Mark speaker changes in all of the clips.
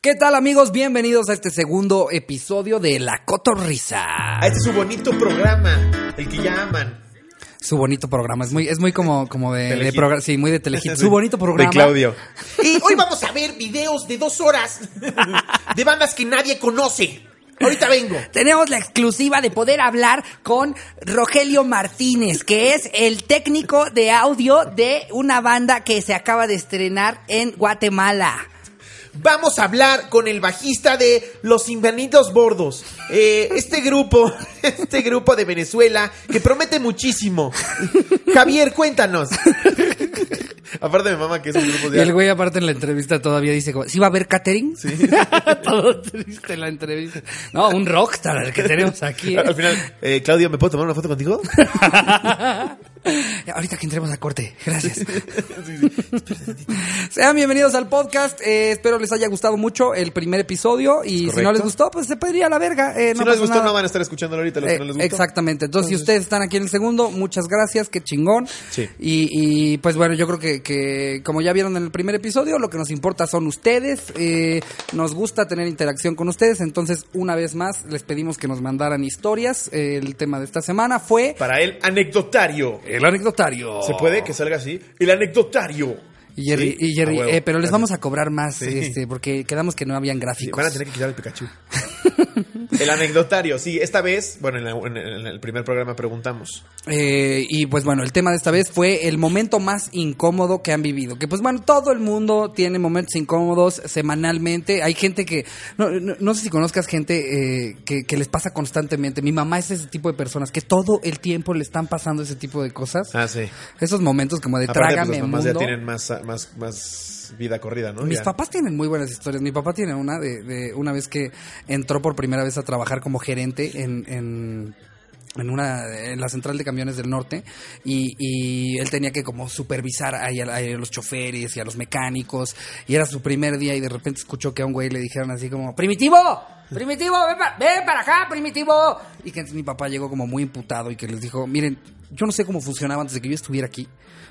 Speaker 1: ¿Qué tal amigos? Bienvenidos a este segundo episodio de La Cotorrisa.
Speaker 2: A este su bonito programa, el que ya aman.
Speaker 1: Su bonito programa, es muy, es muy como, como de, de
Speaker 2: Telehit.
Speaker 1: progra- sí, muy de telehit. Su bonito programa.
Speaker 2: De Claudio. Y hoy vamos a ver videos de dos horas de bandas que nadie conoce. Ahorita vengo.
Speaker 1: Tenemos la exclusiva de poder hablar con Rogelio Martínez, que es el técnico de audio de una banda que se acaba de estrenar en Guatemala.
Speaker 2: Vamos a hablar con el bajista de Los Invanitos Bordos. Eh, este grupo, este grupo de Venezuela que promete muchísimo. Javier, cuéntanos. Aparte de mamá que es un grupo
Speaker 1: Y el güey aparte en la entrevista todavía dice, ¿sí va a haber catering?
Speaker 2: Sí.
Speaker 1: Todo triste en la entrevista. No, un rockstar el que tenemos aquí. ¿eh?
Speaker 2: Al final, eh, Claudio, ¿me puedo tomar una foto contigo?
Speaker 1: Ahorita que entremos a corte. Gracias. Sean bienvenidos al podcast. Eh, espero les haya gustado mucho el primer episodio. Y si no les gustó, pues se pediría a la verga. Eh,
Speaker 2: si no les gustó,
Speaker 1: nada.
Speaker 2: no van a estar escuchándolo ahorita los
Speaker 1: Eh,
Speaker 2: que no les gustó.
Speaker 1: exactamente. Entonces, si ustedes están aquí en el segundo, muchas gracias, qué chingón.
Speaker 2: Sí.
Speaker 1: Y, y, pues bueno, yo creo que, que como ya vieron en el primer episodio, lo que nos importa son ustedes. Eh, nos gusta tener interacción con ustedes. Entonces, una vez más, les pedimos que nos mandaran historias. El tema de esta semana fue
Speaker 2: Para el anecdotario.
Speaker 1: El anecdotario.
Speaker 2: ¿Se puede que salga así? El anecdotario.
Speaker 1: Y Jerry,
Speaker 2: Sí,
Speaker 1: y Jerry,
Speaker 2: a huevo.
Speaker 1: eh, pero les vamos a cobrar más,
Speaker 2: Sí.
Speaker 1: este, porque quedamos que no habían gráficos.
Speaker 2: van a tener que quitar el Pikachu. el anecdotario, sí, esta vez, bueno, en, la- en el- en el primer programa preguntamos.
Speaker 1: Eh, y pues bueno, el tema de esta vez fue el momento más incómodo que han vivido. Que pues bueno, todo el mundo tiene momentos incómodos semanalmente. Hay gente que, no, no, no sé si conozcas gente eh, que, que les pasa constantemente. Mi mamá es ese tipo de personas que todo el tiempo le están pasando ese tipo de cosas.
Speaker 2: Ah, sí.
Speaker 1: Esos momentos como de
Speaker 2: Aparte, pues,
Speaker 1: trágame
Speaker 2: las mamás
Speaker 1: mundo.
Speaker 2: ya tienen más, más, más vida corrida, ¿no?
Speaker 1: Mis
Speaker 2: Ya.
Speaker 1: papás tienen muy buenas historias. Mi papá tiene una de, de una vez que entró por primera vez a trabajar como gerente en, en, en una en la central de camiones del norte y, y él tenía que como supervisar a los choferes y a los mecánicos y era su primer día y de repente escuchó que a un güey le dijeron así como primitivo primitivo ven, pa- ven para acá primitivo y que entonces mi papá llegó como muy imputado y que les dijo miren yo no sé cómo funcionaba antes de que yo estuviera aquí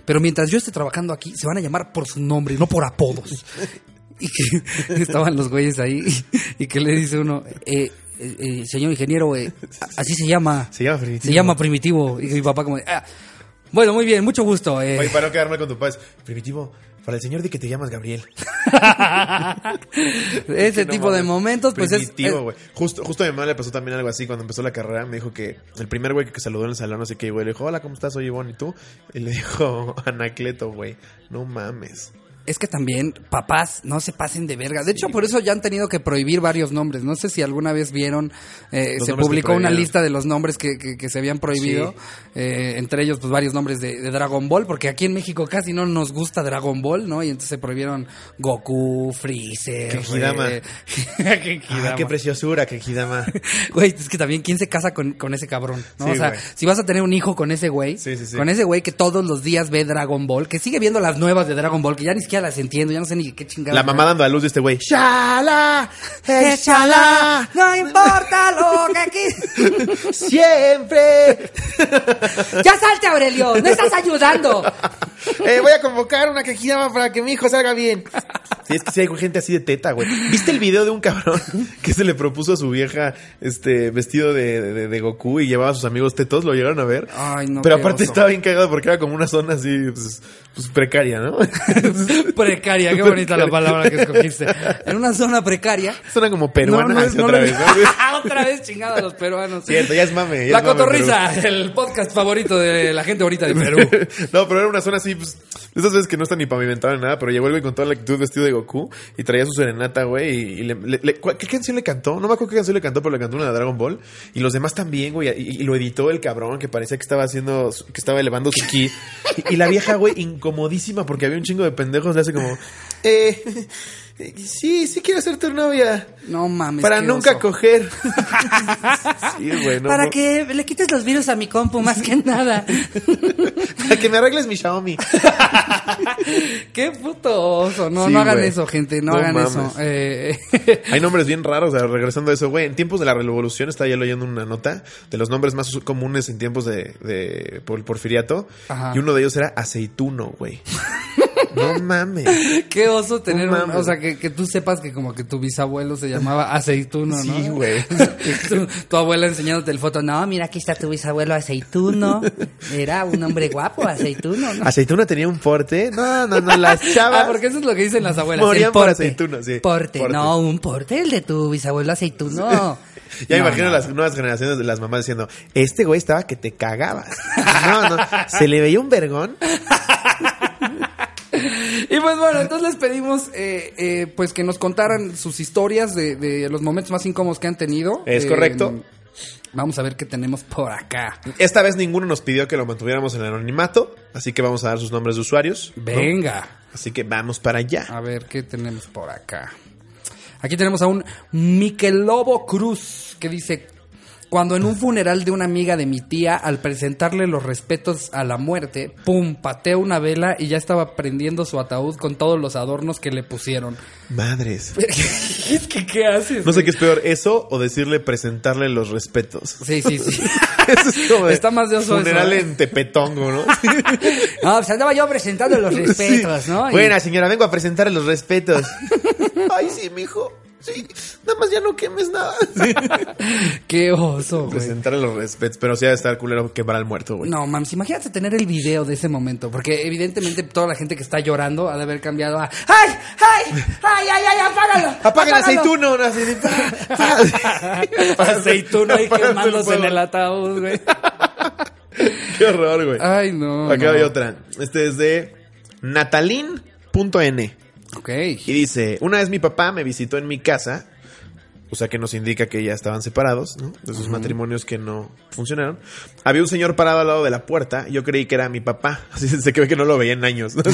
Speaker 1: pero mientras yo esté trabajando aquí se van a llamar por su nombre no por apodos y que estaban los güeyes ahí y, que le dice uno, eh, eh, eh, señor ingeniero, eh, así se llama.
Speaker 2: Se llama Primitivo.
Speaker 1: Se llama primitivo. Y mi papá como, "Ah, bueno, muy bien, mucho gusto. eh".
Speaker 2: Oye, para no quedarme con tu padre, primitivo, para el señor di que te llamas Gabriel.
Speaker 1: Ese
Speaker 2: No
Speaker 1: tipo de momentos, pues es...
Speaker 2: Primitivo,
Speaker 1: es-
Speaker 2: güey. Justo, justo a mi mamá le pasó también algo así cuando empezó la carrera. Me dijo que el primer güey que saludó en el salón, no sé qué, güey, le dijo, hola, ¿cómo estás? Soy Ivonne, ¿y tú? Y le dijo, Anacleto, güey. No mames.
Speaker 1: Es que también papás no se pasen de verga. De hecho, por eso ya han tenido que prohibir varios nombres. No sé si alguna vez vieron, eh, se publicó una lista de los nombres que, que- que se habían prohibido.
Speaker 2: Sí.
Speaker 1: Eh, entre ellos, pues varios nombres de, de Dragon Ball, porque aquí en México casi no nos gusta Dragon Ball, ¿no? Y entonces se prohibieron Goku, Freezer.
Speaker 2: Kengidama.
Speaker 1: eh,
Speaker 2: Ah, qué preciosura, que Hidama.
Speaker 1: Güey, es que también, ¿quién se casa con, con ese cabrón? ¿no?
Speaker 2: Sí,
Speaker 1: o sea,
Speaker 2: güey.
Speaker 1: si vas a tener un hijo con ese güey, con ese güey que todos los días ve Dragon Ball, que sigue viendo las nuevas de Dragon Ball, que ya ni siquiera las entiendo, ya no sé ni qué chingada.
Speaker 2: La mamá dando a luz de este güey. ¡Shala!
Speaker 1: Échala, no importa lo que aquí.
Speaker 2: ¡Siempre!
Speaker 1: Ya salte, Aurelio, no estás ayudando.
Speaker 2: Eh, voy a convocar una quejidama para que mi hijo salga bien. Sí, es que sí hay gente así de teta, güey. ¿Viste el video de un cabrón que se le propuso a su vieja este vestido de, de- de Goku y llevaba a sus amigos tetos? ¿Lo llegaron a ver?
Speaker 1: Ay, no,
Speaker 2: Pero aparte
Speaker 1: oso.
Speaker 2: estaba bien cagado porque era como una zona así, pues, pues, precaria, ¿no?
Speaker 1: Precaria, qué bonita la palabra que escogiste. En una zona precaria.
Speaker 2: Zona como peruana.
Speaker 1: No, no es-
Speaker 2: así
Speaker 1: no
Speaker 2: otra vez, ¿no?
Speaker 1: otra vez chingada a los peruanos.
Speaker 2: Cierto, ya es mame. ya
Speaker 1: La
Speaker 2: es mame,
Speaker 1: Cotorrisa, el podcast favorito de la gente ahorita de Perú.
Speaker 2: no, pero era una zona así, pues, esas veces que no está ni pavimentada ni nada, pero llegó el güey con toda la actitud vestido de Goku y traía su serenata, güey, y, le, le- le- ¿cuál- ¿qué canción le cantó? No me acuerdo qué canción le cantó, pero le cantó una de Dragon Ball y los demás también, güey, y, lo editó el cabrón que parecía que estaba haciendo, que estaba elevando su ki. Y, y la vieja, güey, incomodísima porque había un chingo de pendejos, le hace como, eh, sí, sí quiero ser tu novia.
Speaker 1: No mames.
Speaker 2: Para nunca
Speaker 1: oso.
Speaker 2: coger. sí, güey, no,
Speaker 1: Para
Speaker 2: no.
Speaker 1: que le quites los virus a mi compu, más que nada.
Speaker 2: Para que me arregles mi Xiaomi.
Speaker 1: Qué puto oso. No,
Speaker 2: Sí,
Speaker 1: no hagan
Speaker 2: güey.
Speaker 1: eso, gente. No,
Speaker 2: No
Speaker 1: hagan
Speaker 2: mames.
Speaker 1: eso. Eh,
Speaker 2: Hay nombres bien raros, regresando a eso, güey. En tiempos de la revolución, estaba ya leyendo una nota de los nombres más comunes en tiempos de, de por- porfiriato.
Speaker 1: Ajá.
Speaker 2: Y uno de ellos era aceituno, güey. No mames.
Speaker 1: Qué oso tener,
Speaker 2: No
Speaker 1: un- o sea, que, que tú sepas que como que tu bisabuelo se llamaba Aceituno, ¿no?
Speaker 2: Sí, güey.
Speaker 1: tu, tu abuela enseñándote el foto, no, mira, aquí está tu bisabuelo Aceituno. Era un hombre guapo, Aceituno, ¿no?
Speaker 2: ¿Aceituna tenía un porte? No, no, no, las chavas.
Speaker 1: Ah, porque eso es lo que dicen las abuelas.
Speaker 2: Morían
Speaker 1: el
Speaker 2: por
Speaker 1: porte.
Speaker 2: aceituno, sí.
Speaker 1: Porte.
Speaker 2: Porte.
Speaker 1: no, un porte, el de tu bisabuelo aceituno.
Speaker 2: Ya
Speaker 1: No,
Speaker 2: imagino
Speaker 1: no.
Speaker 2: las nuevas generaciones de las mamás diciendo, este güey estaba que te cagabas. No, no, se le veía un vergón.
Speaker 1: Y pues bueno, entonces les pedimos eh, eh, pues que nos contaran sus historias de, de los momentos más incómodos que han tenido.
Speaker 2: Es
Speaker 1: Eh,
Speaker 2: correcto.
Speaker 1: Vamos a ver qué tenemos por acá.
Speaker 2: Esta vez ninguno nos pidió que lo mantuviéramos en el anonimato, así que vamos a dar sus nombres de usuarios. ¿no?
Speaker 1: Venga.
Speaker 2: Así que vamos para allá.
Speaker 1: A ver qué tenemos por acá. Aquí tenemos a un Michelobo Cruz que dice, cuando en un funeral de una amiga de mi tía, al presentarle los respetos a la muerte, pum, pateó una vela y ya estaba prendiendo su ataúd con todos los adornos que le pusieron.
Speaker 2: Madres.
Speaker 1: es que, ¿qué haces?
Speaker 2: No sé qué es peor, eso o decirle presentarle los respetos.
Speaker 1: Sí, sí, sí.
Speaker 2: Eso es como de
Speaker 1: Está más de oso
Speaker 2: Funeral
Speaker 1: eso, ¿eh?
Speaker 2: en Tepetongo, ¿no?
Speaker 1: No, pues andaba yo presentando los respetos,
Speaker 2: Sí.
Speaker 1: ¿no? Y-
Speaker 2: Buena, señora, vengo a presentarle los respetos. Ay, sí, mijo. Sí, nada más ya no quemes nada.
Speaker 1: Qué oso, güey.
Speaker 2: Presentarle los respetos, pero sí ha de estar culero quemar al muerto, güey.
Speaker 1: No, mames, imagínate tener el video de ese momento, porque evidentemente toda la gente que está llorando ha de haber cambiado a ¡Ay! ¡Ay! ¡Ay, ay, ay! ¡Apágalo!
Speaker 2: Apaga el
Speaker 1: apágalo".
Speaker 2: aceituno,
Speaker 1: Aceituno ahí quemándose en el ataúd, güey.
Speaker 2: Qué horror, güey.
Speaker 1: Ay, no.
Speaker 2: Acá
Speaker 1: no.
Speaker 2: hay otra. Este es de natalin.n. Y dice, una vez mi papá me visitó en mi casa, o sea que nos indica que ya estaban separados, ¿no? De sus matrimonios que no funcionaron. Había un señor parado al lado de la puerta, yo creí que era mi papá, así se ve que no lo veía en años. ¿no?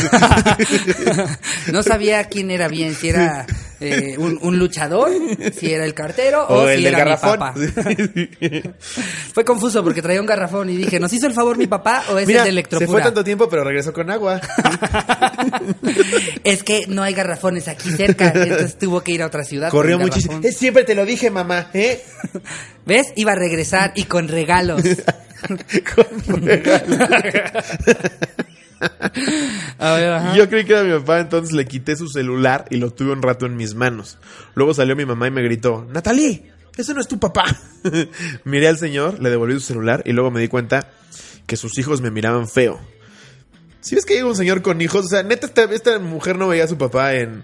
Speaker 1: No sabía quién era bien, si era eh, un, un luchador, si era el cartero o,
Speaker 2: o el
Speaker 1: si
Speaker 2: del
Speaker 1: era
Speaker 2: garrafón.
Speaker 1: mi papá. Fue confuso porque traía un garrafón y dije, ¿nos hizo el favor mi papá o es
Speaker 2: Mira,
Speaker 1: el de
Speaker 2: se fue tanto tiempo, pero regresó con agua.
Speaker 1: Es que no hay garrafones aquí cerca, entonces tuvo que ir a otra ciudad.
Speaker 2: Corrió muchísimo.
Speaker 1: garrafón.
Speaker 2: Eh, siempre te lo dije, mamá, ¿eh?
Speaker 1: ¿Ves? Iba a regresar y con regalos.
Speaker 2: Con regalo.
Speaker 1: A ver, ajá.
Speaker 2: Yo creí que era mi papá, entonces le quité su celular y lo tuve un rato en mis manos. Luego salió mi mamá y me gritó, Natalie, ese no es tu papá. Miré al señor, le devolví su celular y luego me di cuenta que sus hijos me miraban feo. Si ves que llega un señor con hijos, o sea, neta, esta, esta mujer no veía a su papá en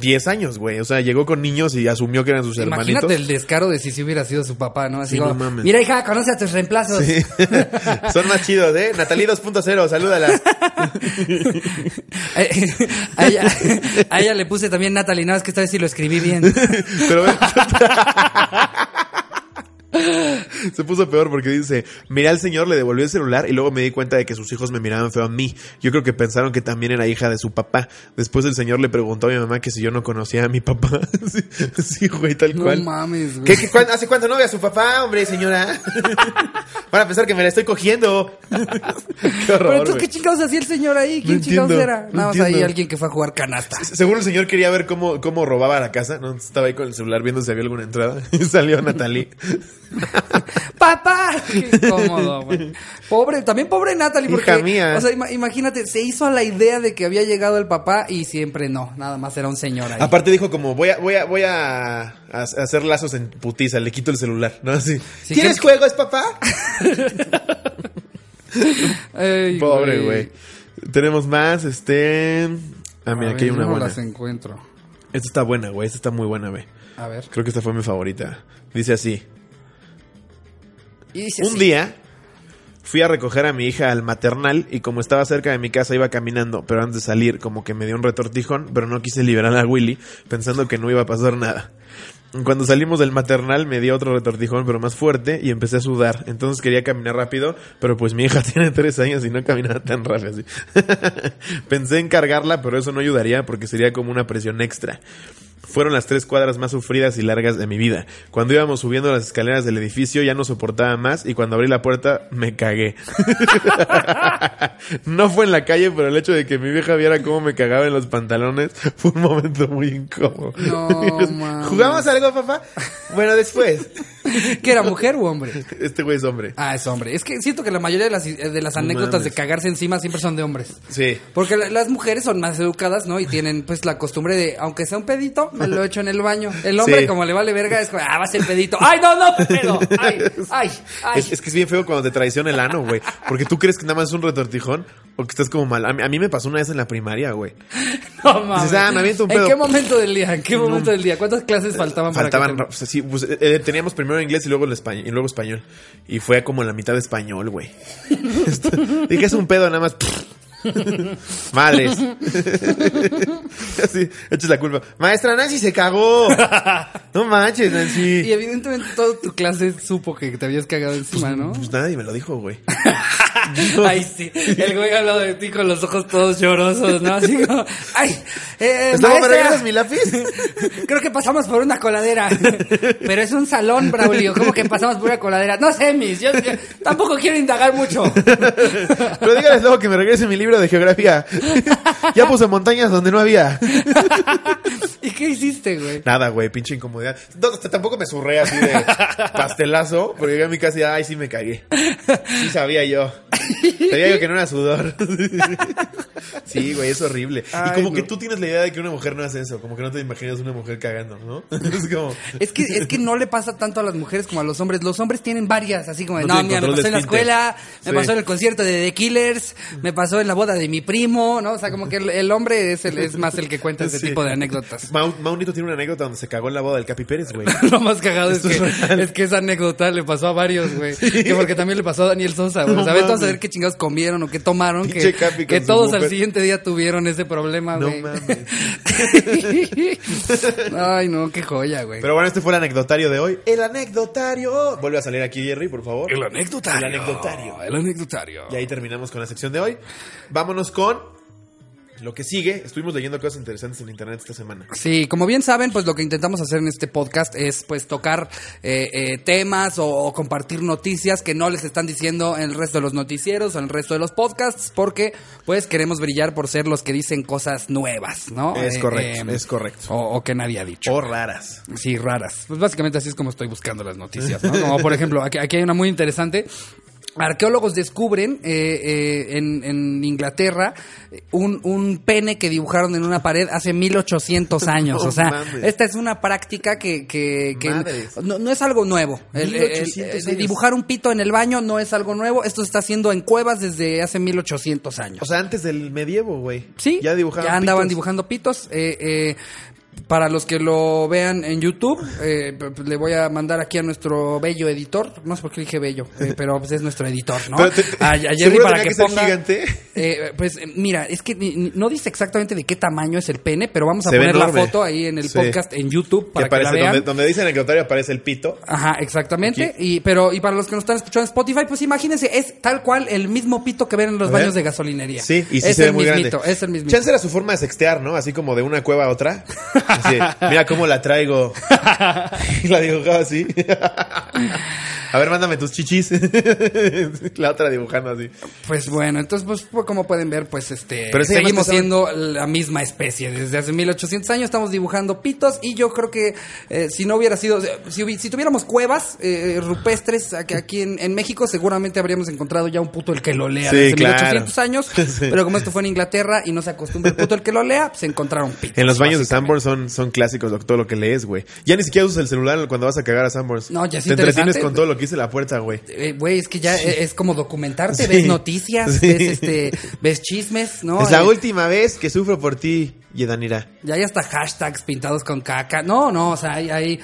Speaker 2: 10 años, güey. O sea, llegó con niños y asumió que eran sus
Speaker 1: Imagínate
Speaker 2: hermanitos.
Speaker 1: el descaro de si sí hubiera sido su papá, ¿no? Así
Speaker 2: Sí,
Speaker 1: como,
Speaker 2: no mames.
Speaker 1: mira hija, conoce a tus reemplazos.
Speaker 2: Sí. Son más chidos, ¿eh? Natalie 2.0, salúdala.
Speaker 1: A, ella, a ella le puse también Natalie, nada más que esta vez sí lo escribí bien.
Speaker 2: Pero Se puso peor porque dice, miré al señor, le devolvió el celular y luego me di cuenta de que sus hijos me miraban feo a mí. Yo creo que pensaron que también era hija de su papá. Después el señor le preguntó a mi mamá que si yo no conocía a mi papá. sí, sí, güey, tal
Speaker 1: No
Speaker 2: cual.
Speaker 1: mames, güey.
Speaker 2: ¿Qué, qué, cuán- ¿Hace cuánto no ve a su papá, hombre, señora? Van a pensar que me la estoy cogiendo. qué
Speaker 1: Pero
Speaker 2: horror,
Speaker 1: entonces,
Speaker 2: güey.
Speaker 1: ¿qué chingados hacía el señor ahí? ¿Quién
Speaker 2: No
Speaker 1: chingados
Speaker 2: entiendo,
Speaker 1: era?
Speaker 2: no
Speaker 1: Nada más ahí alguien que fue a jugar canasta.
Speaker 2: Seguro el señor quería ver cómo, cómo robaba la casa, ¿no? Estaba ahí con el celular viendo si había alguna entrada. Y salió Natalie.
Speaker 1: ¡Papá! Qué cómodo, güey. Pobre, también pobre Natalie, porque.
Speaker 2: Hija mía.
Speaker 1: O sea, ima- imagínate, se hizo a la idea de que había llegado el papá y siempre no. Nada más era un señor ahí.
Speaker 2: Aparte dijo como, voy a, voy a, voy a, hacer lazos en putiza, le quito el celular, ¿no? Así.
Speaker 1: Sí,
Speaker 2: ¿Tienes
Speaker 1: que-
Speaker 2: juegos, papá? Pobre, güey. Tenemos más, este... Ah,
Speaker 1: A
Speaker 2: mira,
Speaker 1: ver,
Speaker 2: aquí hay una
Speaker 1: no
Speaker 2: buena.
Speaker 1: las encuentro.
Speaker 2: Esta está buena, güey. Esta está muy buena, güey.
Speaker 1: A ver.
Speaker 2: Creo que esta fue mi favorita. Dice así.
Speaker 1: Y dice
Speaker 2: Un
Speaker 1: así.
Speaker 2: día fui a recoger a mi hija al maternal y como estaba cerca de mi casa iba caminando, pero antes de salir como que me dio un retortijón, pero no quise liberar a Willy pensando que no iba a pasar nada. Cuando salimos del maternal me dio otro retortijón pero más fuerte y empecé a sudar. Entonces quería caminar rápido, pero pues mi hija tiene tres años y no caminaba tan rápido así. Pensé en cargarla, pero eso no ayudaría porque sería como una presión extra. Fueron las tres cuadras más sufridas y largas de mi vida. Cuando íbamos subiendo las escaleras del edificio ya no soportaba más y cuando abrí la puerta me cagué. no fue en la calle, pero el hecho de que mi vieja viera cómo me cagaba en los pantalones fue un momento muy incómodo.
Speaker 1: No.
Speaker 2: ¿Jugamos algo, papá? Bueno, después.
Speaker 1: ¿Que era mujer u hombre?
Speaker 2: Este güey es hombre.
Speaker 1: Ah, es hombre. Es que siento que la mayoría de las, de las anécdotas de cagarse encima siempre son de hombres.
Speaker 2: Sí.
Speaker 1: Porque la- las mujeres son más educadas, ¿no? Y tienen pues la costumbre de, aunque sea un pedito, me lo echo en el baño. El hombre,
Speaker 2: Sí.
Speaker 1: como le vale verga, es como, ah, va a ser pedito. ¡Ay, no, no, pedo! ¡Ay, ay, ay!
Speaker 2: Es, es que es bien feo cuando te traiciona el ano, güey. Porque tú crees que nada más es un retortijón o que estás como mal. A mí, a mí me pasó una vez en la primaria, güey.
Speaker 1: No mames.
Speaker 2: Dices, ah, me aviento un
Speaker 1: ¿En
Speaker 2: pedo.
Speaker 1: qué momento del día? ¿En qué momento del día? ¿Cuántas clases faltaban,
Speaker 2: Faltaban,
Speaker 1: para
Speaker 2: o sea, sí, pues, eh, eh, teníamos primero inglés y luego el español, y luego español. Y fue como la mitad de español, güey. Esto- Dije, es un pedo nada más. Madres. Así, eches la culpa. Maestra, Nancy se cagó. No manches,
Speaker 1: Y
Speaker 2: Nancy.
Speaker 1: evidentemente toda tu clase supo que te habías cagado encima, ¿no?
Speaker 2: Pues nadie me lo dijo, güey.
Speaker 1: Ay, sí. El güey habló de ti con los ojos todos llorosos, ¿no? Así como, ay, eh,
Speaker 2: ¿me
Speaker 1: maestra,
Speaker 2: regresas mi lápiz?
Speaker 1: Creo que pasamos por una coladera. Pero es un salón, Braulio. ¿Cómo que pasamos por una coladera? No sé, mis. Yo, yo tampoco quiero indagar mucho.
Speaker 2: Pero dígales luego que me regrese mi libro de geografía. ya puse montañas donde no había.
Speaker 1: ¿Y qué hiciste, güey?
Speaker 2: Nada, güey, pinche incomodidad. No, tampoco me surré así de pastelazo, porque llegué a mi casa y ay, sí me cagué. Sí sabía yo. Sabía yo que no era sudor. Sí, güey, es horrible. y como que tú tienes la idea de que una mujer no hace eso, como que no te imaginas una mujer cagando, ¿no? Es como
Speaker 1: Es que, es que no le pasa tanto a las mujeres como a los hombres. Los hombres tienen varias, así como, de,
Speaker 2: No
Speaker 1: no, mira, me pasó en la
Speaker 2: de esfínter".
Speaker 1: escuela, me
Speaker 2: Sí.
Speaker 1: pasó en el concierto de The Killers, me pasó en la boda de mi primo, ¿no? O sea, como que el, el hombre es, el, es más el que cuenta ese
Speaker 2: Sí.
Speaker 1: tipo de anécdotas.
Speaker 2: Mau- Maunito tiene una anécdota donde se cagó en la boda del Capi Pérez, güey.
Speaker 1: Lo más cagado es que,
Speaker 2: es
Speaker 1: que esa anécdota le pasó a varios, güey. Que porque también le pasó a Daniel Sosa, güey.
Speaker 2: No
Speaker 1: sea, vete a saber qué chingados comieron o qué tomaron.
Speaker 2: Pinche
Speaker 1: Que, que todos al siguiente día tuvieron ese problema,
Speaker 2: No
Speaker 1: güey.
Speaker 2: mames.
Speaker 1: Ay, no, qué joya, güey.
Speaker 2: Pero bueno, este fue el anecdotario de hoy. El anecdotario. Vuelve a salir aquí, Jerry, por favor.
Speaker 1: El anecdotario.
Speaker 2: El anecdotario.
Speaker 1: El anecdotario.
Speaker 2: Y ahí terminamos con la sección de hoy. Vámonos con lo que sigue. Estuvimos leyendo cosas interesantes en internet esta semana.
Speaker 1: Sí, como bien saben, pues lo que intentamos hacer en este podcast es pues tocar eh, eh, temas o, o compartir noticias que no les están diciendo en el resto de los noticieros o en el resto de los podcasts, porque pues queremos brillar por ser los que dicen cosas nuevas, ¿no?
Speaker 2: Es
Speaker 1: Eh,
Speaker 2: correcto,
Speaker 1: eh,
Speaker 2: es correcto.
Speaker 1: O, o que nadie ha dicho.
Speaker 2: O raras.
Speaker 1: Sí, raras. Pues básicamente así es como estoy buscando las noticias, ¿no? Como por ejemplo, aquí, aquí hay una muy interesante. Arqueólogos descubren eh, eh, en, en Inglaterra un, un pene que dibujaron en una pared hace 1800 años.
Speaker 2: No
Speaker 1: o sea,
Speaker 2: mames.
Speaker 1: esta es una práctica que, que, que no, no es algo nuevo. El- el-
Speaker 2: 1800
Speaker 1: el- dibujar un pito en el baño no es algo nuevo. Esto se está haciendo en cuevas desde hace 1800 años.
Speaker 2: O sea, antes del medievo, güey.
Speaker 1: Sí,
Speaker 2: Ya dibujaban.
Speaker 1: ya andaban
Speaker 2: pitos.
Speaker 1: dibujando pitos. eh, eh, para los que lo vean en YouTube, eh, le voy a mandar aquí a nuestro bello editor. No sé por qué dije bello, eh, pero pues es nuestro editor, ¿no?
Speaker 2: Te-
Speaker 1: a, a Jerry
Speaker 2: ¿seguro
Speaker 1: para que,
Speaker 2: que
Speaker 1: ponga.
Speaker 2: gigante?
Speaker 1: Eh, pues mira, es que no dice exactamente de qué tamaño es el pene, pero vamos a
Speaker 2: Se
Speaker 1: poner la foto ahí en el
Speaker 2: Sí.
Speaker 1: podcast en YouTube
Speaker 2: Que
Speaker 1: para que,
Speaker 2: aparece
Speaker 1: la vean.
Speaker 2: donde, donde dice anecdotario aparece el pito.
Speaker 1: Ajá, exactamente.
Speaker 2: Aquí.
Speaker 1: Y pero y para los que nos están escuchando en Spotify, pues imagínense, es tal cual el mismo pito que ven en los baños de gasolinería.
Speaker 2: Sí, y sí
Speaker 1: es
Speaker 2: se ve
Speaker 1: el
Speaker 2: muy
Speaker 1: mismito,
Speaker 2: grande.
Speaker 1: es el mismo.
Speaker 2: Chance era su forma de sextear, ¿no? Así como de una cueva a otra. Así, mira cómo la traigo. La dibujaba así. A ver, mándame tus chichis. La otra dibujando así.
Speaker 1: Pues bueno, entonces pues pues, como pueden ver, pues este
Speaker 2: Pero
Speaker 1: seguimos siendo la misma especie. Desde hace 1800 años estamos dibujando pitos y yo creo que eh, si no hubiera sido si, si tuviéramos cuevas eh, rupestres aquí, aquí en, en México, seguramente habríamos encontrado ya un puto el que lo lea
Speaker 2: Sí,
Speaker 1: desde
Speaker 2: claro.
Speaker 1: 1800 años,
Speaker 2: Sí.
Speaker 1: pero como esto fue en Inglaterra y no se acostumbra el puto el que lo lea, se encontraron pitos.
Speaker 2: En los baños de. Sanborns son, son clásicos todo lo que lees, güey. Ya ni siquiera usas el celular cuando vas a cagar a Sanborns.
Speaker 1: No, ya es
Speaker 2: Te entretienes con todo lo que dice la puerta, güey.
Speaker 1: Eh, Güey, es que ya es como documentarte,
Speaker 2: Sí.
Speaker 1: ves noticias,
Speaker 2: Sí.
Speaker 1: ves este, ves chismes, ¿no?
Speaker 2: es la
Speaker 1: Eh,
Speaker 2: última vez que sufro por ti, Yedanira.
Speaker 1: Ya hay hasta hashtags pintados con caca. No, no, o sea, hay... hay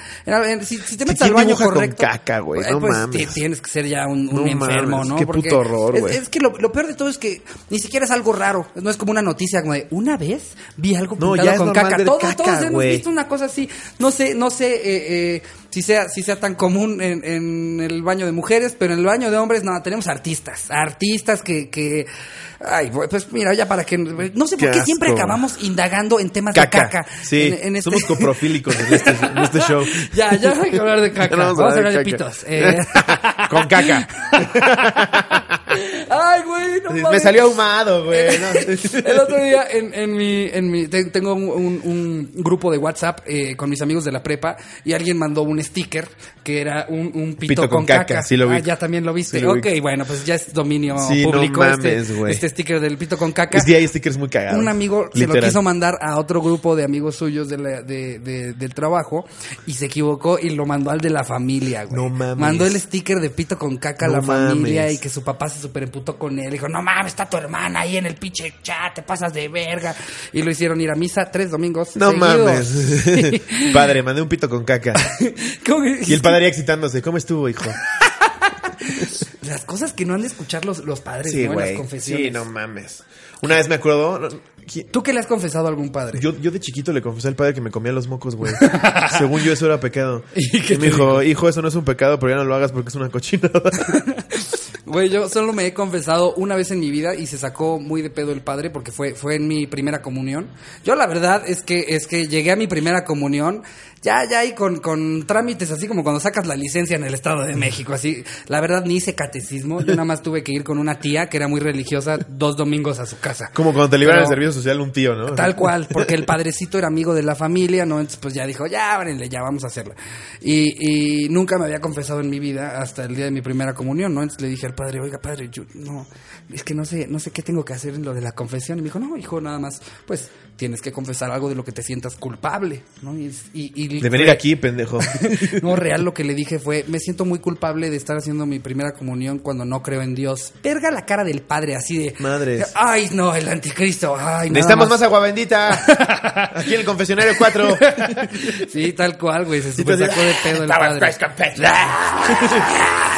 Speaker 1: si, si te metes
Speaker 2: ¿quién
Speaker 1: al baño
Speaker 2: con caca, güey?
Speaker 1: eh,
Speaker 2: No
Speaker 1: pues
Speaker 2: mames.
Speaker 1: ti- tienes que ser ya un, un
Speaker 2: No
Speaker 1: enfermo,
Speaker 2: mames,
Speaker 1: ¿no?
Speaker 2: qué puto horror, güey.
Speaker 1: Es, que lo, lo peor de todo es que ni siquiera es algo raro. No es como una noticia como de, una vez vi algo
Speaker 2: No,
Speaker 1: pintado
Speaker 2: ya es
Speaker 1: con caca. Todos,
Speaker 2: caca,
Speaker 1: todos hemos visto una cosa así. No sé, no sé eh, eh, si, sea, si sea tan común en, en el baño de mujeres, pero en el baño de hombres, no, tenemos artistas. Artistas que... que Ay, pues mira, ya para que... No sé por
Speaker 2: Qué
Speaker 1: qué siempre acabamos indagando en temas
Speaker 2: Caca.
Speaker 1: de caca.
Speaker 2: Sí,
Speaker 1: En- en este-
Speaker 2: somos coprofílicos en este, en este show.
Speaker 1: Ya, ya hay que hablar de caca.
Speaker 2: No
Speaker 1: Vamos, a hablar de,
Speaker 2: caca.
Speaker 1: pitos. Eh,
Speaker 2: Con caca.
Speaker 1: Ay, güey, no
Speaker 2: Me
Speaker 1: mames.
Speaker 2: salió ahumado, güey. ¿no?
Speaker 1: El otro día en, en mi, en mi te- tengo un, un- un grupo de WhatsApp eh, con mis amigos de la prepa y alguien mandó un sticker que era un, un pito,
Speaker 2: Pito
Speaker 1: con,
Speaker 2: con
Speaker 1: caca.
Speaker 2: caca, sí lo vi.
Speaker 1: Ah, ya también lo viste.
Speaker 2: Sí lo vi.
Speaker 1: ok, bueno, pues ya es dominio
Speaker 2: Sí, no
Speaker 1: público
Speaker 2: mames,
Speaker 1: este, este sticker del pito con caca.
Speaker 2: Que hay stickers muy cagados.
Speaker 1: Un amigo se lo quiso mandar a otro grupo de amigos suyos de la- de- de- del trabajo y se equivocó y lo mandó al de la familia, güey.
Speaker 2: No mames.
Speaker 1: Mandó el sticker de pito con caca a
Speaker 2: No
Speaker 1: la familia y que su papá se con él. Dijo, no mames, está tu hermana ahí en el pinche chat, te pasas de verga. Y lo hicieron ir a misa tres domingos
Speaker 2: No
Speaker 1: seguidos.
Speaker 2: mames. padre, mandé un pito con caca.
Speaker 1: ¿Cómo que-
Speaker 2: Y el padre excitándose. ¿Cómo estuvo, hijo?
Speaker 1: Las cosas que no han de escuchar los, los padres,
Speaker 2: Sí,
Speaker 1: ¿no? En las confesiones.
Speaker 2: Sí, no mames. Una vez me acuerdo. no, ¿quién-
Speaker 1: ¿Tú qué le has confesado a algún padre?
Speaker 2: Yo, yo de chiquito le confesé al padre que me comía los mocos, güey. Según yo, eso era pecado.
Speaker 1: ¿Y
Speaker 2: me dijo, hijo, eso no es un pecado, pero ya no lo hagas porque es una cochinada.
Speaker 1: Güey, yo solo me he confesado una vez en mi vida y se sacó muy de pedo el padre porque fue, fue en mi primera comunión. Yo la verdad es que, es que llegué a mi primera comunión ya, ya ahí con, con trámites así como cuando sacas la licencia en el Estado de México, así. La verdad ni hice catecismo, yo nada más tuve que ir con una tía que era muy religiosa dos domingos a su casa.
Speaker 2: Como cuando te liberan el servicio social un tío, ¿no?
Speaker 1: Tal cual, porque el padrecito era amigo de la familia, ¿no? Entonces, pues ya dijo, ya, várenle, ya vamos a hacerla. Y, y nunca me había confesado en mi vida hasta el día de mi primera comunión, ¿no? Entonces le dije al padre, oiga, padre, yo no, es que no sé, no sé qué tengo que hacer en lo de la confesión. Y me dijo, no, hijo, nada más, pues tienes que confesar algo de lo que te sientas culpable, ¿no? Y, y, y
Speaker 2: De venir
Speaker 1: fue-
Speaker 2: aquí, pendejo.
Speaker 1: no, real lo que le dije fue, me siento muy culpable de estar haciendo mi primera comunión cuando no creo en Dios. Verga la cara del padre así de...
Speaker 2: Madres.
Speaker 1: Ay, no, el anticristo. Ay,
Speaker 2: Necesitamos más agua bendita. Aquí en el confesionario 4.
Speaker 1: Sí, tal cual, güey. Se super
Speaker 2: pues,
Speaker 1: sacó de pedo el padre.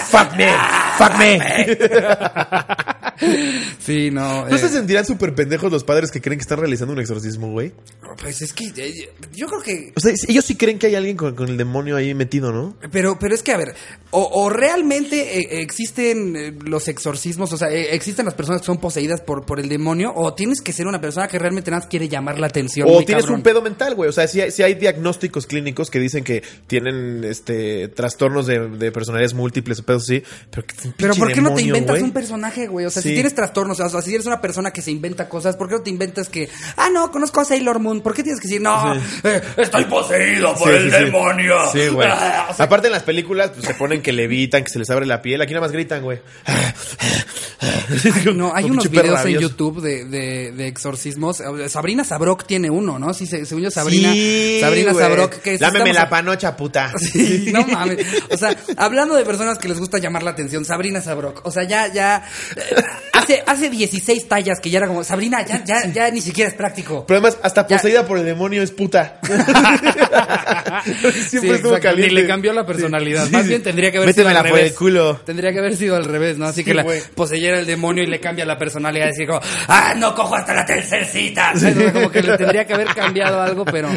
Speaker 2: Fuck me. Fuck me.
Speaker 1: Sí, no.
Speaker 2: ¿No
Speaker 1: eh,
Speaker 2: se sentirán súper pendejos los padres que creen que están realizando un exorcismo, güey?
Speaker 1: Pues es que eh, yo creo que...
Speaker 2: O sea, ellos sí creen que hay alguien con, con el demonio ahí metido, ¿no?
Speaker 1: Pero, pero es que, a ver, o, o realmente eh, existen eh, los exorcismos, o sea, eh, existen las personas que son poseídas por, por el demonio, o tienes que ser una persona que realmente nada más quiere llamar la atención.
Speaker 2: O tienes
Speaker 1: cabrón.
Speaker 2: un pedo mental, güey. O sea, sí hay, sí hay diagnósticos clínicos que dicen que tienen este trastornos de, de personalidades múltiples o pedos así. Pero, que es un
Speaker 1: Pero ¿por qué no te inventas un personaje, güey? O sea,
Speaker 2: Sí.
Speaker 1: Si tienes trastornos, o sea, si eres una persona que se inventa cosas, ¿por qué no te inventas que, ah, no, conozco a Sailor Moon? ¿Por qué tienes que decir, no, eh, estoy poseído por el demonio?
Speaker 2: Sí, güey.
Speaker 1: Ah, o sea,
Speaker 2: Aparte en las películas pues, se ponen que levitan, que se les abre la piel. Aquí nada más gritan, güey.
Speaker 1: No, hay unos videos en. YouTube de, de, de exorcismos. Sabrina Sabrok tiene uno, ¿no? Sí, se- según yo, Sabrina,
Speaker 2: Sí,
Speaker 1: Sabrina
Speaker 2: güey.
Speaker 1: Sabrok. Que
Speaker 2: Lámeme la panocha, puta.
Speaker 1: Sí, no mames. O sea, hablando de personas que les gusta llamar la atención, Sabrina Sabrok. O sea, ya, ya. Hace, hace 16 tallas que ya era como, Sabrina, ya, ya, ya ni siquiera es práctico.
Speaker 2: Pero además, hasta
Speaker 1: Ya.
Speaker 2: poseída por el demonio es puta.
Speaker 1: Sí,
Speaker 2: Siempre estuvo
Speaker 1: exacto,
Speaker 2: caliente.
Speaker 1: Ni le cambió la personalidad.
Speaker 2: Sí,
Speaker 1: Más
Speaker 2: sí.
Speaker 1: bien tendría que haber
Speaker 2: Métemela
Speaker 1: sido al
Speaker 2: por
Speaker 1: revés.
Speaker 2: el culo.
Speaker 1: Tendría que haber sido al revés, ¿no? Así
Speaker 2: Sí,
Speaker 1: que la poseyera el demonio y le cambia la personalidad. Así como, ah, no cojo hasta la tercer cita. O sea, como que le tendría que haber cambiado algo, pero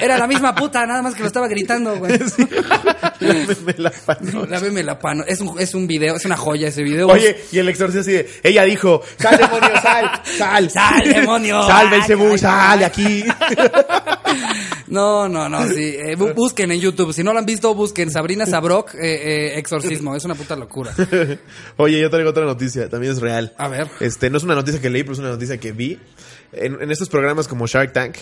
Speaker 1: era la misma puta, nada más que lo estaba gritando, güey.
Speaker 2: Lámeme la panocha.
Speaker 1: Láveme la pano. Es un, es un video, es una joya ese video.
Speaker 2: Oye, y el exorcista así de, ella dijo, sal demonio, sal, sal.
Speaker 1: Sal, demonio.
Speaker 2: Sal, Belcebú, sal de aquí.
Speaker 1: No, no, no, sí. Eh, bu- busquen en YouTube. Si no lo han visto, busquen Sabrina Sabrok, eh, eh, exorcismo. Es una puta locura.
Speaker 2: Oye, yo traigo otra noticia, también es real.
Speaker 1: A ver.
Speaker 2: Este, no es una noticia que leí, pero es una noticia que vi. En, en estos programas como Shark Tank,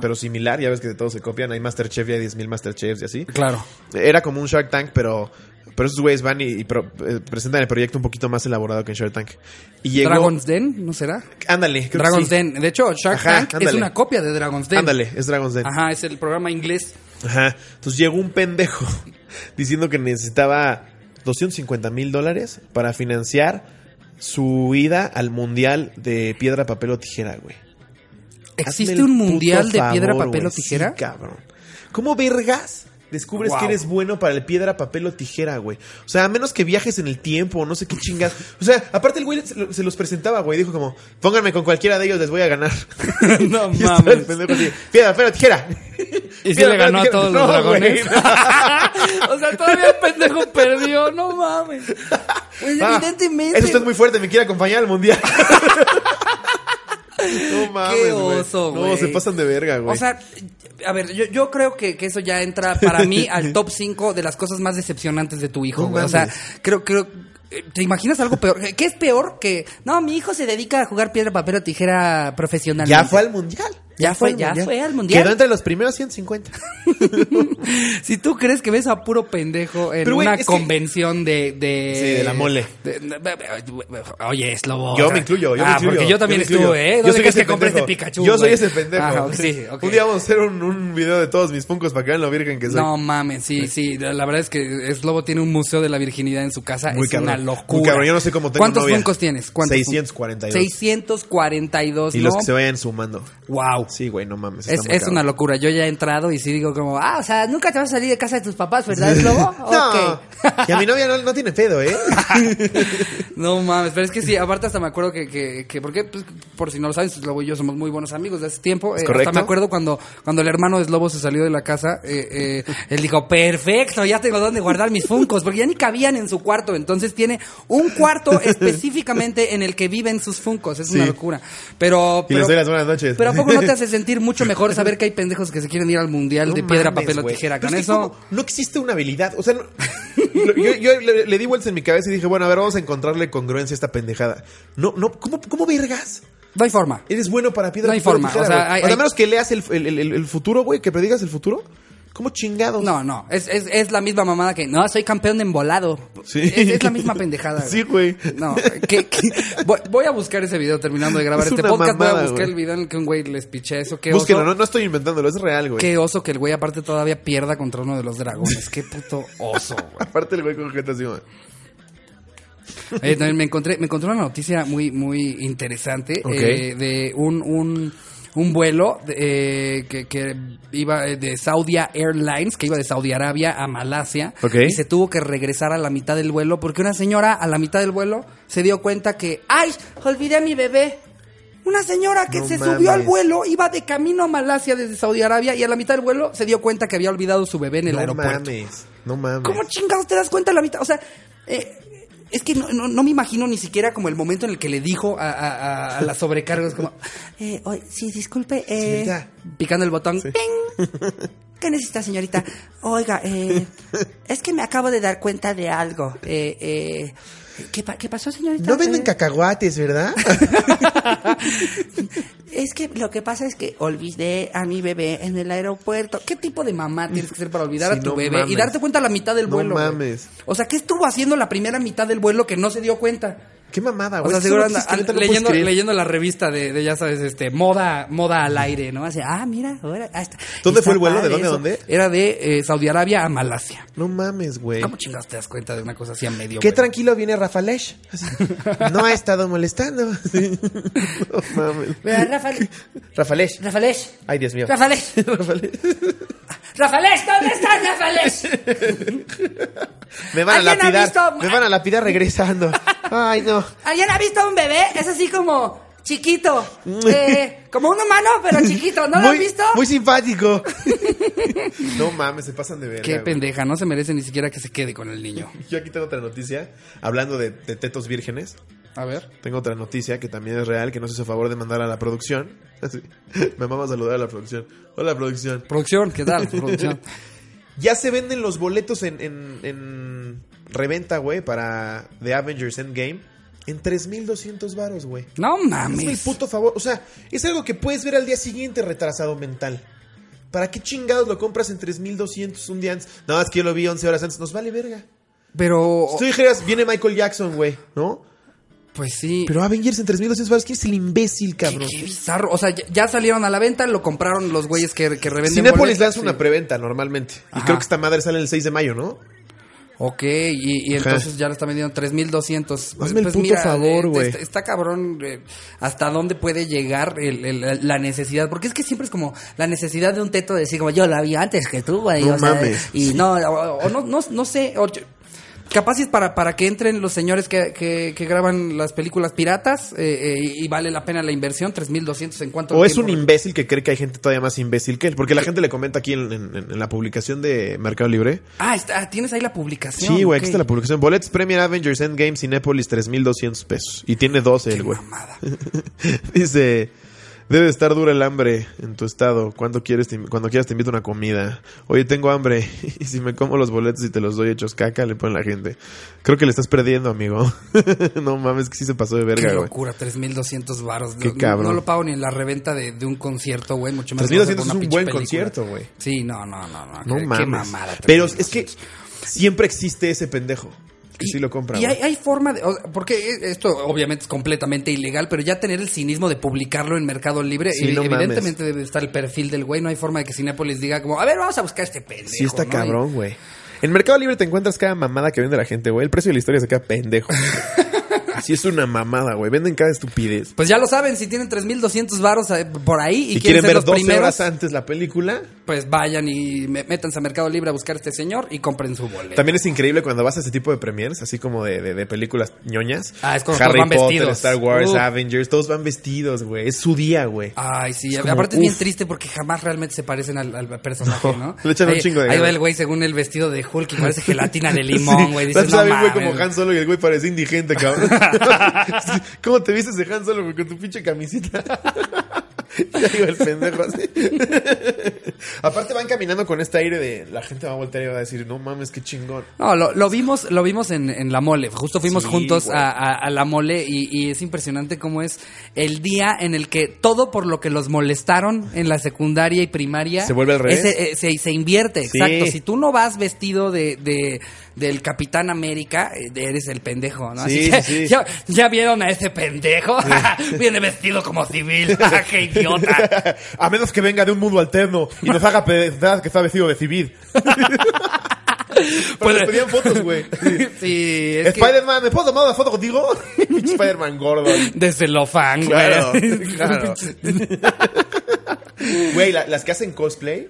Speaker 2: pero similar, ya ves que de todos se copian, hay Masterchef y hay 10.000 Masterchefs y así.
Speaker 1: Claro.
Speaker 2: Era como un Shark Tank, pero, pero esos güeyes van y, y pro- eh, presentan el proyecto un poquito más elaborado que en Shark Tank. Y llegó...
Speaker 1: Dragon's Den, ¿no será?
Speaker 2: Ándale. creo que
Speaker 1: Dragon's
Speaker 2: sí.
Speaker 1: Den. De hecho, Shark
Speaker 2: Ajá,
Speaker 1: Tank es una copia de Dragon's Den.
Speaker 2: Ándale, es Dragon's Den.
Speaker 1: Ajá, es el programa inglés.
Speaker 2: Ajá. Entonces llegó un pendejo diciendo que necesitaba 250 mil dólares para financiar su ida al mundial de piedra, papel o tijera, güey.
Speaker 1: ¿Existe un mundial de piedra, papel o tijera?
Speaker 2: Sí, cabrón. ¿Cómo vergas? Descubres
Speaker 1: Wow.
Speaker 2: que eres bueno para el piedra, papel o tijera, güey. O sea, a menos que viajes en el tiempo o no sé qué chingas. O sea, aparte el güey se, lo- se los presentaba, güey. Dijo como, pónganme con cualquiera de ellos, les voy a ganar.
Speaker 1: no mames.
Speaker 2: pendejo así, piedra, papel o tijera.
Speaker 1: Y sí
Speaker 2: Piedra,
Speaker 1: le ganó a todos los
Speaker 2: No,
Speaker 1: dragones.
Speaker 2: no.
Speaker 1: o sea, todavía el pendejo perdió. No mames. Pues
Speaker 2: Ah,
Speaker 1: evidentemente.
Speaker 2: Eso está muy fuerte, me quiere acompañar al mundial. No mames,
Speaker 1: Qué
Speaker 2: güey.
Speaker 1: oso,
Speaker 2: No,
Speaker 1: güey.
Speaker 2: se pasan de verga, güey.
Speaker 1: O sea, a ver, yo, yo creo que, que eso ya entra para mí al top 5 de las cosas más decepcionantes de tu hijo,
Speaker 2: No
Speaker 1: güey. O sea, creo, creo, ¿Te imaginas algo peor? ¿Qué es peor que.? No, mi hijo se dedica a jugar piedra, papel o tijera profesionalmente.
Speaker 2: Ya fue al mundial.
Speaker 1: Ya fue-
Speaker 2: al
Speaker 1: ya fue al mundial.
Speaker 2: Quedó entre los primeros 150.
Speaker 1: si tú crees que ves a puro pendejo en
Speaker 2: Pero, güey,
Speaker 1: una
Speaker 2: es que-
Speaker 1: convención de, de.
Speaker 2: Sí, de la mole.
Speaker 1: de- de- oye, es lobo.
Speaker 2: Yo me incluyo, yo me
Speaker 1: ah,
Speaker 2: incluyo.
Speaker 1: porque yo también
Speaker 2: me incluyo.
Speaker 1: estuve, ¿eh?
Speaker 2: Yo
Speaker 1: ¿Dónde
Speaker 2: soy
Speaker 1: crees
Speaker 2: ese
Speaker 1: que compré este
Speaker 2: pendejo.
Speaker 1: Pikachu?
Speaker 2: Yo soy
Speaker 1: güey?
Speaker 2: ese pendejo.
Speaker 1: Ajá, sí, ok.
Speaker 2: Un día vamos a hacer un, un video de todos mis funkos para que vean lo virgen que soy.
Speaker 1: No mames, sí, sí. La verdad es que es Lobo tiene un museo de la virginidad en su casa.
Speaker 2: Muy
Speaker 1: es
Speaker 2: cabrón.
Speaker 1: una
Speaker 2: Muy
Speaker 1: locura.
Speaker 2: cabrón. Yo no sé cómo tengo
Speaker 1: ¿Cuántos
Speaker 2: novia.
Speaker 1: funcos tienes? ¿Cuántos
Speaker 2: 642.
Speaker 1: 642,
Speaker 2: y
Speaker 1: ¿no?
Speaker 2: los que se vayan sumando.
Speaker 1: Wow.
Speaker 2: Sí, güey, no mames.
Speaker 1: Es, una locura. Yo ya he entrado y sí digo como, ah, o sea, nunca te vas a salir de casa de tus papás, ¿verdad, Lobo?
Speaker 2: No, y a mi novia no, no tiene pedo, ¿eh?
Speaker 1: No mames, pero es que sí, aparte hasta me acuerdo que, que, que porque, pues, por si no lo saben, Slobo y yo somos muy buenos amigos de hace tiempo. Eh,
Speaker 2: correcto.
Speaker 1: hasta me acuerdo cuando, cuando el hermano de Slobo se salió de la casa, eh, eh, él dijo, perfecto, ya tengo dónde guardar mis funcos, porque ya ni cabían en su cuarto, entonces tiene un cuarto específicamente en el que viven sus funcos, es una locura. Pero,
Speaker 2: Y les
Speaker 1: pero,
Speaker 2: doy las buenas noches.
Speaker 1: pero ¿a poco no te hace sentir mucho mejor saber que hay pendejos que se quieren ir al mundial
Speaker 2: No
Speaker 1: de piedra,
Speaker 2: mames,
Speaker 1: papel o tijera?
Speaker 2: Pero
Speaker 1: Con
Speaker 2: es que
Speaker 1: eso...
Speaker 2: no existe una habilidad. O sea, no- yo, yo le, le di vueltas en mi cabeza y dije, bueno, a ver, vamos a encontrarle congruencia a esta pendejada. No, no, ¿cómo, cómo vergas?
Speaker 1: No hay forma.
Speaker 2: Eres bueno para piedra
Speaker 1: No hay forma,
Speaker 2: tijera,
Speaker 1: o sea, hay- hay-
Speaker 2: menos que leas el, el- el- el futuro, güey, que predigas el futuro. ¿Cómo chingados?
Speaker 1: No, no, es, es, es la misma mamada que, no, soy campeón de embolado.
Speaker 2: Sí.
Speaker 1: Es, es la misma pendejada.
Speaker 2: Sí, güey.
Speaker 1: No, que, que- voy, voy a buscar ese video terminando de grabar
Speaker 2: Es
Speaker 1: este podcast. voy a buscar
Speaker 2: güey.
Speaker 1: el video en el que un güey les piché eso. Qué oso,
Speaker 2: no, no estoy inventándolo, es real, güey.
Speaker 1: Qué oso que el güey aparte todavía pierda contra uno de los dragones. Qué puto oso, güey.
Speaker 2: Aparte el güey con gente así, güey.
Speaker 1: Eh, también me encontré, me encontré una noticia muy, muy interesante eh, de un, un, un vuelo de, eh, que, que iba eh, de Saudi Airlines, que iba de Saudi Arabia a Malasia,
Speaker 2: Ok.
Speaker 1: y se tuvo que regresar a la mitad del vuelo porque una señora a la mitad del vuelo se dio cuenta que, ¡ay! Olvidé a mi bebé. Una señora que
Speaker 2: No
Speaker 1: se
Speaker 2: mames.
Speaker 1: subió al vuelo, iba de camino a Malasia desde Saudi Arabia y a la mitad del vuelo se dio cuenta que había olvidado su bebé en el
Speaker 2: no
Speaker 1: aeropuerto.
Speaker 2: mames, no mames.
Speaker 1: ¿Cómo chingados te das cuenta a la mitad? O sea, eh, es que no, no- no me imagino ni siquiera como el momento en el que le dijo a, a- a- a la sobrecarga. Es como, eh, oye, sí, disculpe. Eh,
Speaker 2: Señorita.
Speaker 1: picando el botón. ¡ping! ¿Qué necesita, señorita? Oiga, eh, es que me acabo de dar cuenta de algo. Eh, eh, ¿qué, pa- qué pasó, señorita?
Speaker 2: No venden
Speaker 1: Eh,
Speaker 2: cacahuates, ¿verdad?
Speaker 1: Es que lo que pasa es que olvidé a mi bebé en el aeropuerto. ¿Qué tipo de mamá tienes que ser para olvidar
Speaker 2: Sí,
Speaker 1: a tu
Speaker 2: no
Speaker 1: bebé y darte cuenta a la mitad del
Speaker 2: No
Speaker 1: vuelo? güey?
Speaker 2: mames.
Speaker 1: O sea, ¿qué estuvo haciendo la primera mitad del vuelo que no se dio cuenta?
Speaker 2: Qué mamada,
Speaker 1: O
Speaker 2: güey.
Speaker 1: sea,
Speaker 2: Esas
Speaker 1: seguro
Speaker 2: que neta no
Speaker 1: leyendo, leyendo la revista de, de, ya sabes, este, moda, moda al aire, ¿no? Así, ah, mira, ahora, ah, está-
Speaker 2: ¿Dónde
Speaker 1: está
Speaker 2: fue el vuelo? ¿De dónde
Speaker 1: eso.
Speaker 2: dónde?
Speaker 1: Era de eh, Saudi Arabia a Malasia.
Speaker 2: No mames, güey.
Speaker 1: ¿Cómo chingados te das cuenta de una cosa así a medio
Speaker 2: Qué tranquilo viene Rafalesh. No ha estado molestando. Sí. No mames.
Speaker 1: Mira, Rafael,
Speaker 2: Rafalesh.
Speaker 1: Rafalesh,
Speaker 2: Ay, Dios mío.
Speaker 1: Rafalesh,
Speaker 2: Rafalesh.
Speaker 1: Rafalesh, ¿dónde estás, Rafalesh?
Speaker 2: Me van a
Speaker 1: ¿Alguien ha
Speaker 2: lapidar.
Speaker 1: visto-
Speaker 2: Me van a lapidar regresando. Ay, no.
Speaker 1: ¿Alguien ha visto a un bebé? Es así como chiquito, eh, como un humano, pero chiquito, ¿no lo
Speaker 2: muy,
Speaker 1: has visto?
Speaker 2: Muy simpático. No mames, se pasan de verga.
Speaker 1: Qué pendeja, no se merece ni siquiera que se quede con el niño.
Speaker 2: Yo aquí tengo otra noticia. Hablando de, de tetos vírgenes.
Speaker 1: A ver.
Speaker 2: Tengo otra noticia que también es real, que nos hizo favor de mandar a la producción. Me vamos a saludar a la producción. Hola, producción.
Speaker 1: Producción, ¿qué tal? Producción.
Speaker 2: Ya se venden los boletos en, en, en reventa, güey, para The Avengers Endgame. En 3.200 varos, güey.
Speaker 1: No
Speaker 2: Hazme el
Speaker 1: mames.
Speaker 2: puto favor. O sea, es algo que puedes ver al día siguiente retrasado mental. ¿Para qué chingados lo compras en 3.200 un día antes? No, es que yo lo vi 11 horas antes. Nos vale verga.
Speaker 1: Pero,
Speaker 2: Si tú dijeras, viene Michael Jackson, güey, ¿no?
Speaker 1: pues sí.
Speaker 2: Pero Avengers en 3.200 varos, ¿quién es el imbécil, cabrón?
Speaker 1: qué bizarro. O sea, ya, ya salieron a la venta, lo compraron los güeyes que, que revenden.
Speaker 2: Cinépolis lanza
Speaker 1: sí.
Speaker 2: una preventa normalmente. Y
Speaker 1: Ajá.
Speaker 2: creo que esta madre sale el 6 de mayo, ¿no?
Speaker 1: Ok, y, y entonces ya lo están vendiendo 3200.
Speaker 2: Hazme el puto favor,
Speaker 1: eh,
Speaker 2: güey.
Speaker 1: Está, está cabrón eh, hasta dónde puede llegar el- el- la necesidad. Porque es que siempre es como la necesidad de un teto de decir, como yo la vi antes que tú, güey.
Speaker 2: No
Speaker 1: o sea,
Speaker 2: mames.
Speaker 1: y no, o, o no, no, no sé. o Capaz es para, para que entren los señores que, que, que graban las películas piratas eh, eh, y vale la pena la inversión, 3200 en cuánto
Speaker 2: O es un imbécil que cree que hay gente todavía más imbécil que él. Porque la gente le comenta aquí en, en- en la publicación de Mercado Libre.
Speaker 1: Ah, está, tienes ahí la publicación.
Speaker 2: Sí, güey,
Speaker 1: ok.
Speaker 2: aquí está la publicación. Boletos Premier Avengers Endgame Cinépolis 3.200 pesos. Y tiene 12 el güey. Dice... Debe de estar dura el hambre en tu estado. Cuando quieres, te- cuando quieras te invito a una comida. Oye, tengo hambre. Y si me como los boletos y te los doy hechos caca, le ponen la gente. Creo que le estás perdiendo, amigo. no mames, que sí se pasó de
Speaker 1: Qué
Speaker 2: verga, güey.
Speaker 1: locura, 3200 varos.
Speaker 2: Qué
Speaker 1: No-
Speaker 2: cabrón.
Speaker 1: No, lo pago ni en la reventa de, de un concierto, güey, mucho menos.
Speaker 2: 3200
Speaker 1: con
Speaker 2: es un buen concierto, güey.
Speaker 1: Sí, no, no, no, no.
Speaker 2: No
Speaker 1: qué,
Speaker 2: mames.
Speaker 1: qué mamada.
Speaker 2: Pero es que
Speaker 1: 3200.
Speaker 2: siempre existe ese pendejo. Que sí lo compra,
Speaker 1: Y hay, hay forma de. porque esto obviamente es completamente ilegal, pero ya tener el cinismo de publicarlo en Mercado Libre,
Speaker 2: Sí, mames.
Speaker 1: evidentemente debe estar el perfil del güey. No hay forma de que Cinépolis diga como, a ver, vamos a buscar este pendejo.
Speaker 2: Sí está
Speaker 1: ¿no?
Speaker 2: cabrón, güey. En Mercado Libre te encuentras cada mamada que vende la gente, güey. El precio de la historia se queda pendejo. Así es una mamada, güey. Venden cada estupidez.
Speaker 1: Y, Pues ya lo saben, si tienen 3200 varos eh, por ahí y,
Speaker 2: Y,
Speaker 1: quieren
Speaker 2: quieren ver
Speaker 1: los
Speaker 2: 12
Speaker 1: primeros,
Speaker 2: horas antes la película.
Speaker 1: Pues vayan y métanse a Mercado Libre a buscar a este señor y compren su boleto.
Speaker 2: También es increíble cuando vas a ese tipo de premiers, así como de, de- de películas ñoñas.
Speaker 1: Ah, es cuando
Speaker 2: Harry
Speaker 1: todos van
Speaker 2: Potter,
Speaker 1: vestidos.
Speaker 2: Star Wars. Avengers, todos van vestidos, güey. Es su día, güey.
Speaker 1: Ay, sí,
Speaker 2: como,
Speaker 1: aparte es bien triste porque jamás realmente se parecen al, al personaje,
Speaker 2: No,
Speaker 1: ¿no?
Speaker 2: le echan un chingo de
Speaker 1: Ahí va el güey según el vestido de Hulk y parece gelatina de limón, güey.
Speaker 2: Sí.
Speaker 1: Dices, no
Speaker 2: güey, como. Han Solo y el güey parece indigente, cabrón. ¿Cómo te vistes de Han Solo, güey, con tu pinche camisita? ya digo el pendejo así. Aparte van caminando con este aire de la gente va a voltear y va a decir, no mames, qué chingón.
Speaker 1: No, lo, lo vimos, lo vimos en, en la mole. Justo fuimos
Speaker 2: Sí,
Speaker 1: juntos a, a- a la mole y, y es impresionante cómo es el día en el que todo por lo que los molestaron en la secundaria y primaria
Speaker 2: Se vuelve al revés.
Speaker 1: ese, eh, se, se invierte,
Speaker 2: Sí.
Speaker 1: exacto. Si tú no vas vestido de, de- del Capitán América, eh, eres el pendejo, ¿no?
Speaker 2: Sí,
Speaker 1: Así que,
Speaker 2: sí, sí.
Speaker 1: ¿ya, ya vieron a ese pendejo? Viene vestido como civil. ¡Qué idiota!
Speaker 2: a menos que venga de un mundo alterno y nos haga pensar que está vestido de civil.
Speaker 1: Puede-
Speaker 2: le pedían fotos, güey.
Speaker 1: Sí, que
Speaker 2: Spider-Man, ¿me puedo tomar una foto contigo? Spider-Man gordo.
Speaker 1: de celofán, güey.
Speaker 2: claro. Güey, la- las que hacen cosplay,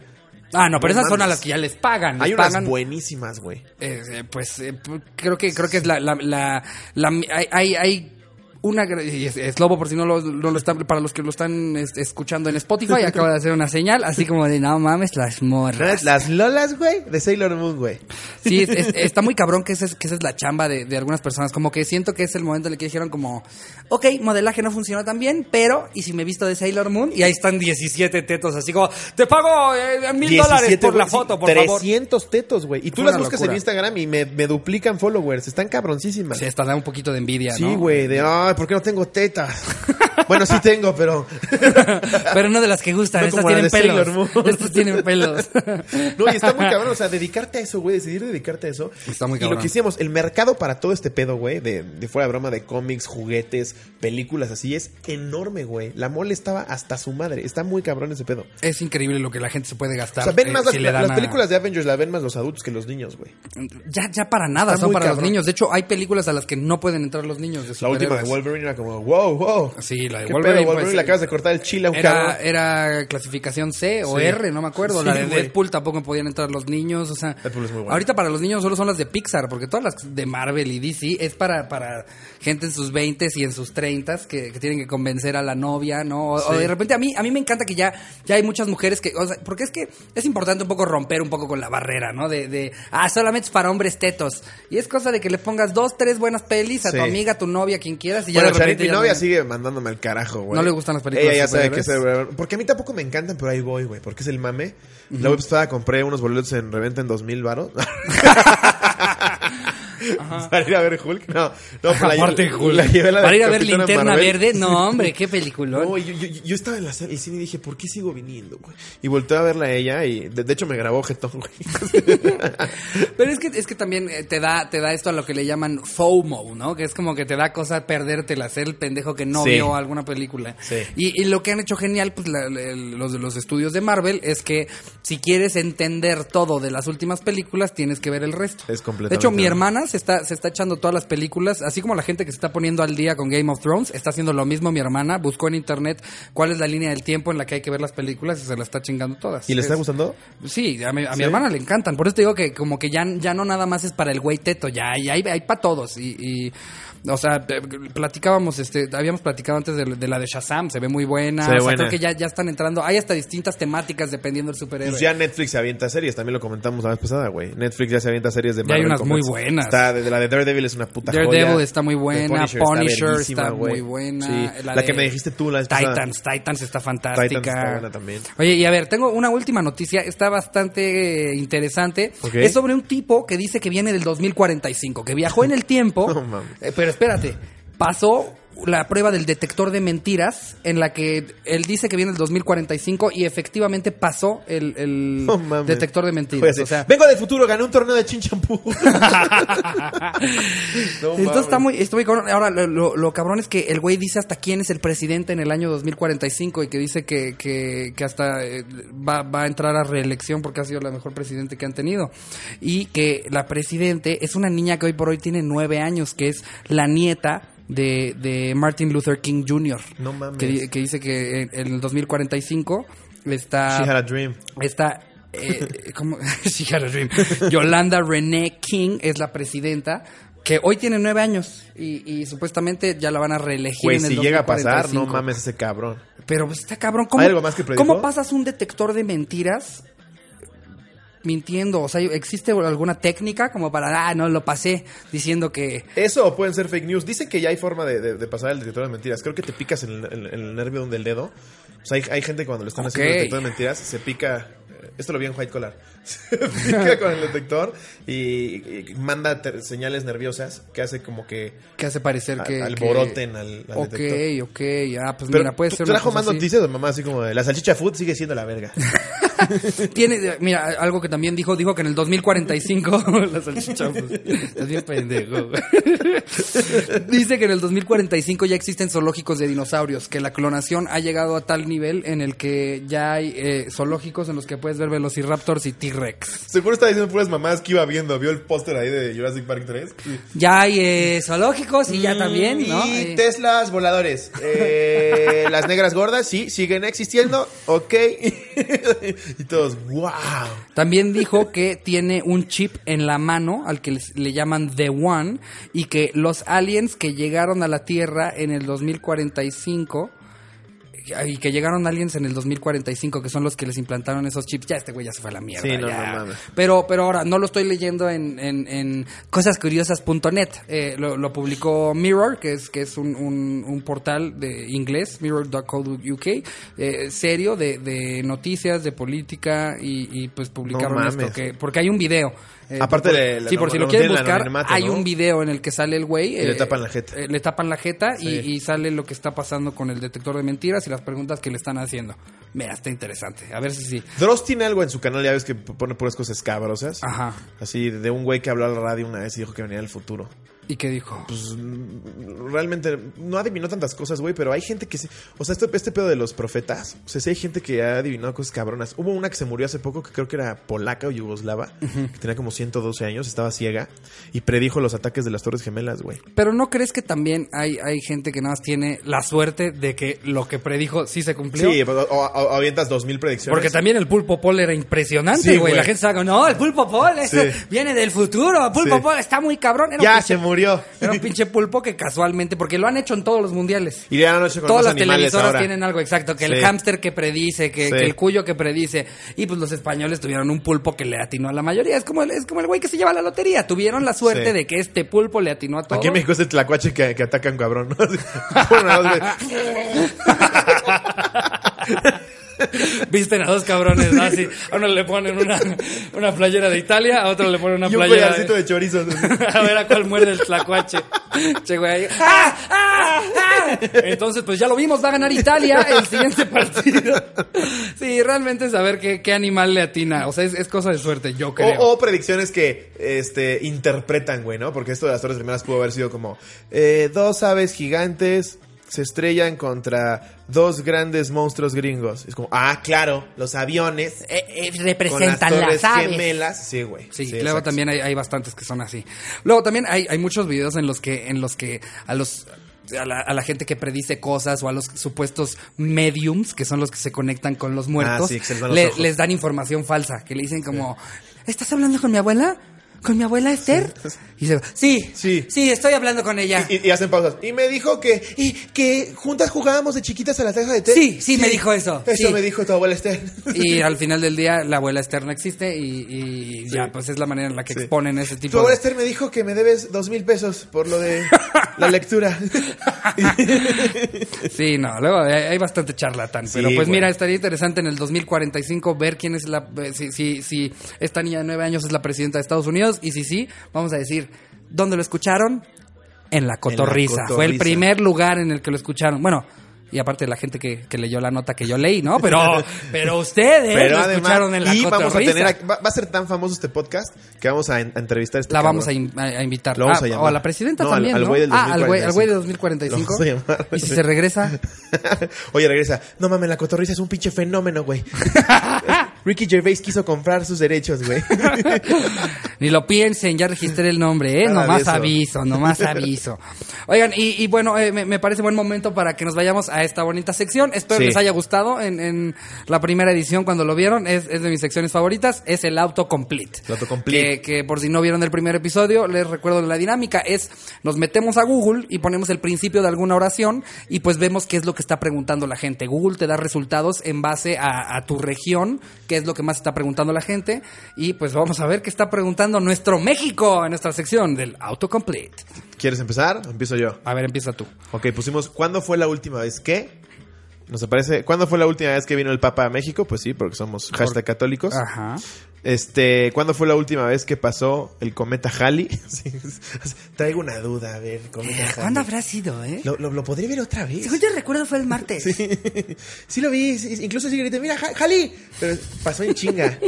Speaker 1: Ah, no, pero
Speaker 2: No
Speaker 1: esas son a las que ya les pagan. Les
Speaker 2: hay unas
Speaker 1: pagan,
Speaker 2: buenísimas, güey.
Speaker 1: eh, eh, pues eh, p- creo que creo que es la la, la, la- hay, hay, hay una y es, es lobo por si no lo, no lo están para los que lo están es- escuchando en Spotify acaba de hacer una señal así como de no mames las morras
Speaker 2: Las lolas, güey, de Sailor Moon, güey.
Speaker 1: sí es- es- está muy cabrón que esa es, que esa es la chamba de, de algunas personas como que siento que es el momento en el que dijeron como ok modelaje no funcionó tan bien pero y si me visto de Sailor Moon y ahí están 17 tetos así como te pago eh, mil dólares
Speaker 2: 17,
Speaker 1: por la foto por favor
Speaker 2: 300 tetos, güey. Y tú
Speaker 1: Fue
Speaker 2: las buscas
Speaker 1: locura.
Speaker 2: en Instagram y me, me duplican followers. Están cabroncísimas.
Speaker 1: Sí, hasta da un poquito de envidia,
Speaker 2: Sí,
Speaker 1: ¿no?
Speaker 2: güey, de, ay, ¿por qué no tengo tetas? bueno, sí tengo, pero...
Speaker 1: Pero no de las que gustan,
Speaker 2: No
Speaker 1: estas tienen pelos. Estas tienen pelos.
Speaker 2: No, y está muy cabrón, o sea, dedicarte a eso, güey, decidir dedicarte a eso.
Speaker 1: Está muy
Speaker 2: Y lo
Speaker 1: cabrón.
Speaker 2: que hicimos, el mercado para todo este pedo, güey, de, de fuera de broma, de cómics, juguetes, películas así, es enorme, güey. La mole estaba hasta su madre. Está muy cabrón ese pedo.
Speaker 1: Es increíble lo que la gente se puede gastar.
Speaker 2: O sea, ven
Speaker 1: eh,
Speaker 2: más
Speaker 1: si
Speaker 2: las, las
Speaker 1: a-
Speaker 2: películas de Avengers, la ven más los adultos que los niños, güey.
Speaker 1: Ya, ya para nada,
Speaker 2: Está
Speaker 1: son para los
Speaker 2: cabrón.
Speaker 1: niños. De hecho, hay películas a las que no pueden entrar los niños de
Speaker 2: La última de. Wolverine era como, wow, wow.
Speaker 1: Sí, la de
Speaker 2: ¿Qué
Speaker 1: Wolverine,
Speaker 2: pedo, Wolverine?
Speaker 1: pues,
Speaker 2: le acabas de cortar el chile a un
Speaker 1: Era,
Speaker 2: cabrón.
Speaker 1: era clasificación C o
Speaker 2: Sí.
Speaker 1: R, no me acuerdo.
Speaker 2: Sí,
Speaker 1: la de
Speaker 2: güey.
Speaker 1: Deadpool tampoco podían entrar los niños. O sea,
Speaker 2: Deadpool es muy buena.
Speaker 1: ahorita para los niños solo son las de Pixar, porque todas las de Marvel y DC es para, para gente en sus 20 y en sus 30 que, que tienen que convencer a la novia, ¿no? O, de repente a mí, a mí me encanta que ya, ya hay muchas mujeres que, o sea, porque es que es importante un poco romper un poco con la barrera, ¿no? De, de ah, solamente es para hombres tetos. Y es cosa de que le pongas dos, tres buenas pelis a tu amiga, a tu novia, a quien quieras, y ya
Speaker 2: Bueno,
Speaker 1: de
Speaker 2: Charit,
Speaker 1: repente
Speaker 2: mi
Speaker 1: ya
Speaker 2: novia
Speaker 1: no-
Speaker 2: sigue mandándome al carajo, güey.
Speaker 1: ¿No le gustan las películas
Speaker 2: Ella ya sabe que es? Porque a mí tampoco me encantan, pero ahí voy, güey. Porque es el mame. La vez pasada compré unos boletos en reventa en 2000 Para ir a ver Hulk. No, no, pues la,
Speaker 1: Aparte,
Speaker 2: la-
Speaker 1: Hulk.
Speaker 2: la la
Speaker 1: Para
Speaker 2: de
Speaker 1: ir a ver Linterna
Speaker 2: Marvel.
Speaker 1: Verde, no, hombre, qué peliculón.
Speaker 2: No, yo, yo, yo estaba en la sala, el cine y dije, ¿por qué sigo viniendo, güey? Y volteé a verla a ella y de, de hecho me grabó jetón, güey.
Speaker 1: Pero es que, es que también eh, te da, te da esto a lo que le llaman FOMO, ¿no? Que es como que te da cosa perdértela, ser el pendejo que no
Speaker 2: Sí.
Speaker 1: vio alguna película.
Speaker 2: Sí.
Speaker 1: Y, y lo que han hecho genial, pues la- los de los estudios de Marvel, es que si quieres entender todo de las últimas películas, tienes que ver el resto.
Speaker 2: Es
Speaker 1: De
Speaker 2: completamente.
Speaker 1: hecho, mi hermana se está, se está echando todas las películas, así como la gente que se está poniendo al día con Game of Thrones, está haciendo lo mismo mi hermana, buscó en internet cuál es la línea del tiempo en la que hay que ver las películas y se la está chingando todas.
Speaker 2: ¿Y le está
Speaker 1: Es-
Speaker 2: gustando?
Speaker 1: Sí, a mi, a hermana le encantan. Por eso te digo que como que ya, ya no nada más es para el güey teto, ya, ya hay, hay para todos. Y, y, o sea, platicábamos, este, habíamos platicado antes de, de la de Shazam, se ve muy buena.
Speaker 2: Se ve
Speaker 1: o sea,
Speaker 2: buena.
Speaker 1: creo que ya, ya están entrando. Hay hasta distintas temáticas dependiendo del superhéroe.
Speaker 2: Pues ya Netflix se avienta series, también lo comentamos la vez pasada, güey. Netflix ya se avienta series de
Speaker 1: Ya hay
Speaker 2: Marvel
Speaker 1: unas muy buenas,
Speaker 2: Está de la de Daredevil es una puta
Speaker 1: Daredevil
Speaker 2: joya.
Speaker 1: está muy
Speaker 2: The
Speaker 1: buena, Punisher, está, muy buena.
Speaker 2: Sí,
Speaker 1: La
Speaker 2: la,
Speaker 1: de
Speaker 2: que me dijiste tú, la vez pasada.
Speaker 1: Titans, Titans está fantástica.
Speaker 2: Titans está buena también.
Speaker 1: Oye, y a ver, tengo una última noticia, está bastante eh, interesante. Es sobre un tipo que dice que viene del 2045, que viajó en el tiempo.
Speaker 2: No mames.
Speaker 1: Eh, pero espérate, pasó la prueba del detector de mentiras en la que él dice que viene del 2045 y efectivamente pasó el, el detector de mentiras.
Speaker 2: sí,
Speaker 1: O sea,
Speaker 2: Vengo del futuro, gané un torneo de chinchampú. No
Speaker 1: Entonces está muy, está muy cabrón. Ahora, lo, lo- lo cabrón es que el güey dice hasta quién es el presidente en el año 2045 y que dice que, que, que hasta eh, va, va a entrar a reelección porque ha sido la mejor presidente que han tenido. Y que la presidente es una niña que hoy por hoy tiene nueve años, que es la nieta de, de Martin Luther King Jr.
Speaker 2: No mames.
Speaker 1: Que, que dice que en, el 2045 está...
Speaker 2: She had a dream.
Speaker 1: Está. Eh, ¿cómo? She had a dream. Yolanda Renee King es la presidenta. Que hoy tiene nueve años y, y supuestamente ya la van a reelegir
Speaker 2: Güey,
Speaker 1: en el
Speaker 2: si llega a pasar,
Speaker 1: 2045.
Speaker 2: no mames ese cabrón.
Speaker 1: Pero pues, está cabrón. ¿Cómo,
Speaker 2: ¿Hay algo más que?
Speaker 1: ¿Cómo pasas un detector de mentiras mintiendo? O sea, ¿existe alguna técnica como para, ah, no, lo pasé diciendo que...
Speaker 2: Eso o pueden ser fake news. Dicen que ya hay forma de, de- de pasar el detector de mentiras. Creo que te picas en el, en- en el nervio del dedo. O sea, hay, hay gente que cuando le están haciendo el detector de mentiras se pica. eh, Esto lo vi en White Collar. Se pica con el detector y, y manda señales nerviosas que hace como que
Speaker 1: que hace parecer
Speaker 2: a-
Speaker 1: que... que-
Speaker 2: alboroten al, al
Speaker 1: Ok,
Speaker 2: detector.
Speaker 1: ok, ah, pues
Speaker 2: Pero
Speaker 1: mira, puede ser
Speaker 2: trajo más
Speaker 1: así.
Speaker 2: noticias de mamá así como de la salchicha food sigue siendo la verga.
Speaker 1: Tiene, mira, algo que también dijo, dijo que en el 2045, la salchicha, pues, es bien pendejo. Dice que en el 2045 ya existen zoológicos de dinosaurios, que la clonación ha llegado a tal nivel en el que ya hay eh, zoológicos en los que puedes ver velociraptors y T-Rex.
Speaker 2: Seguro está diciendo puras mamás que iba viendo. ¿Vio el póster ahí de Jurassic Park 3?
Speaker 1: Ya hay eh, zoológicos y ya también, ¿no?
Speaker 2: Y
Speaker 1: Eh,
Speaker 2: Teslas voladores. Eh, las negras gordas, sí, siguen existiendo. Ok. y todos, wow.
Speaker 1: También dijo que tiene un chip en la mano al que les- le llaman The One y que los aliens que llegaron a la Tierra en el 2045 y que llegaron aliens en el 2045 que son los que les implantaron esos chips ya este güey ya se fue a la mierda
Speaker 2: Sí, no,
Speaker 1: pero pero ahora no lo estoy leyendo en, en, en cosascuriosas.net eh, lo, lo publicó Mirror que es que es un, un, un portal de inglés mirror.co.uk eh, serio de, de noticias de política y, y, pues publicaron esto que porque hay un video eh,
Speaker 2: Aparte
Speaker 1: por-
Speaker 2: de la-
Speaker 1: sí por si lo quieren buscar hay
Speaker 2: ¿no?
Speaker 1: un video en el que sale el güey
Speaker 2: le
Speaker 1: eh,
Speaker 2: tapan la jeta.
Speaker 1: eh, le tapan la jeta y, y sale lo que está pasando con el detector de mentiras y las preguntas que le están haciendo. Mira, está interesante. A ver si sí.
Speaker 2: Dross tiene algo en su canal, ya ves que pone puras cosas escabrosas.
Speaker 1: Ajá.
Speaker 2: Así de un güey que habló a la radio una vez y dijo que venía del futuro.
Speaker 1: ¿Y qué dijo?
Speaker 2: Pues realmente no adivinó tantas cosas, güey, pero hay gente que sí. O sea, este, este pedo de los profetas, o sea, sí hay gente que ha adivinado cosas cabronas. Hubo una que se murió hace poco, que creo que era polaca o yugoslava, que tenía como 112 años, estaba ciega, y predijo los ataques de las Torres Gemelas, güey.
Speaker 1: Pero ¿no crees que también hay, hay gente que nada más tiene la suerte de que lo que predijo sí se cumplió?
Speaker 2: Sí, o, o- o avientas 2000 predicciones.
Speaker 1: Porque también el pulpo pol era impresionante, güey. La gente estaba no, el pulpo pol,
Speaker 2: Sí.
Speaker 1: viene del futuro. El pulpo
Speaker 2: Sí.
Speaker 1: pol está muy cabrón. Era
Speaker 2: Ya se murió.
Speaker 1: Era un pinche pulpo que casualmente, porque lo han hecho en todos los mundiales.
Speaker 2: Y ya la noche con
Speaker 1: Todas las televisoras
Speaker 2: ahora.
Speaker 1: tienen algo exacto, que el hámster que predice, que,
Speaker 2: Sí.
Speaker 1: que el cuyo que predice. Y pues los españoles tuvieron un pulpo que le atinó a la mayoría. Es como el, es como el güey que se lleva la lotería. Tuvieron la suerte
Speaker 2: Sí.
Speaker 1: de que este pulpo le atinó a todo.
Speaker 2: Aquí en México es el tlacuache que, que atacan cabrón,
Speaker 1: Visten a dos cabrones, ¿no? Así, a uno le ponen una, una playera de Italia, a otro le ponen una
Speaker 2: y un
Speaker 1: playera
Speaker 2: collarcito de chorizos.
Speaker 1: a ver a cuál muerde el tlacuache. Che, güey. ¡Ah! ¡Ah! ¡Ah! Entonces, pues ya lo vimos, va a ganar Italia el siguiente partido. Sí, realmente saber qué, qué animal le atina. O sea, es, es cosa de suerte, yo creo.
Speaker 2: O, o predicciones que este, interpretan, güey, ¿no? Porque esto de las Torres Gemelas pudo haber sido como eh, dos aves gigantes se estrellan contra dos grandes monstruos gringos. Es como, ah, claro, los aviones
Speaker 1: Eh, eh,
Speaker 2: con las
Speaker 1: representan
Speaker 2: Torres
Speaker 1: las aves.
Speaker 2: Gemelas. Sí, güey.
Speaker 1: Sí, luego
Speaker 2: exacto.
Speaker 1: también hay, hay bastantes que son así. Luego también hay, hay muchos videos en los que, en los que a los a la, a la gente que predice cosas o a los supuestos mediums, que son los que se conectan con los muertos,
Speaker 2: Ah, sí,
Speaker 1: le-
Speaker 2: ojos.
Speaker 1: les dan información falsa, que le dicen como, ¿estás hablando con mi abuela? ¿Con mi abuela Esther? Y dice, sí,
Speaker 2: Sí.
Speaker 1: sí, estoy hablando con ella.
Speaker 2: Y, y hacen pausas. Y me dijo que, y, que juntas jugábamos de chiquitas a la taza de té.
Speaker 1: Sí, sí, me dijo eso,
Speaker 2: Eso
Speaker 1: sí.
Speaker 2: me dijo tu abuela Esther.
Speaker 1: Y al final del día la abuela Esther no existe y, y ya, pues es la manera en la que
Speaker 2: Sí.
Speaker 1: exponen ese
Speaker 2: Tu
Speaker 1: tipo
Speaker 2: abuela
Speaker 1: de...
Speaker 2: Esther me dijo que me debes dos mil pesos por lo de la lectura.
Speaker 1: Sí, no, luego hay, hay bastante charlatán.
Speaker 2: Sí,
Speaker 1: pero pues mira, estaría interesante en el 2045 ver quién es la. eh, Si, si, si esta niña de nueve años es la presidenta de Estados Unidos. Y si sí, vamos a decir, ¿dónde lo escucharon? En la cotorriza. Fue el primer lugar en el que lo escucharon. Bueno. Y aparte la gente que, que leyó la nota que yo leí, ¿no? Pero, pero ustedes
Speaker 2: Pero
Speaker 1: lo
Speaker 2: además,
Speaker 1: escucharon en la
Speaker 2: y vamos a
Speaker 1: cotorriza.
Speaker 2: tener, a- va, va a ser tan famoso este podcast que vamos a, en- a entrevistar a este
Speaker 1: La vamos a,
Speaker 2: cabrón.
Speaker 1: a- a invitar.
Speaker 2: Lo vamos
Speaker 1: Ah,
Speaker 2: a llamar.
Speaker 1: O a la presidenta
Speaker 2: No,
Speaker 1: también,
Speaker 2: al
Speaker 1: ¿no?
Speaker 2: güey del
Speaker 1: ah, al güey, al güey de
Speaker 2: 2045.
Speaker 1: 2045.
Speaker 2: Lo vamos a llamar.
Speaker 1: Y si se regresa,
Speaker 2: Oye, regresa. No mames, la cotorriza es un pinche fenómeno, güey. Ricky Gervais quiso comprar sus derechos, güey.
Speaker 1: Ni lo piensen, ya registré el nombre, ¿eh?
Speaker 2: Nada
Speaker 1: nomás aviso, nomás aviso. Oigan, y, y bueno, eh, me, me parece buen momento para que nos vayamos a esta bonita sección. Espero
Speaker 2: Sí.
Speaker 1: les haya gustado en, en la primera edición cuando lo vieron. Es, es de mis secciones favoritas. Es el autocomplete.
Speaker 2: El autocomplete.
Speaker 1: Que, que por si no vieron el primer episodio, les recuerdo la dinámica. Es, nos metemos a Google y ponemos el principio de alguna oración y pues vemos qué es lo que está preguntando la gente. Google te da resultados en base a, a tu región, qué es lo que más está preguntando la gente. Y pues vamos a ver qué está preguntando nuestro México en nuestra sección del autocomplete.
Speaker 2: ¿Quieres empezar? Empiezo yo.
Speaker 1: A ver, empieza tú.
Speaker 2: Ok, pusimos, ¿cuándo fue la última vez que? Nos parece, ¿cuándo fue la última vez que vino el Papa a México? Pues sí, porque somos hashtag católicos.
Speaker 1: Ajá.
Speaker 2: Este, ¿cuándo fue la última vez que pasó el cometa Halley? Sí, traigo una duda, a ver, cometa Halley.
Speaker 1: ¿Cuándo habrá sido, eh?
Speaker 2: ¿Lo, lo, lo podría ver otra vez?
Speaker 1: Según yo recuerdo fue el martes.
Speaker 2: Sí, sí lo vi, sí, incluso sí grité, mira, Halley, pero pasó en chinga.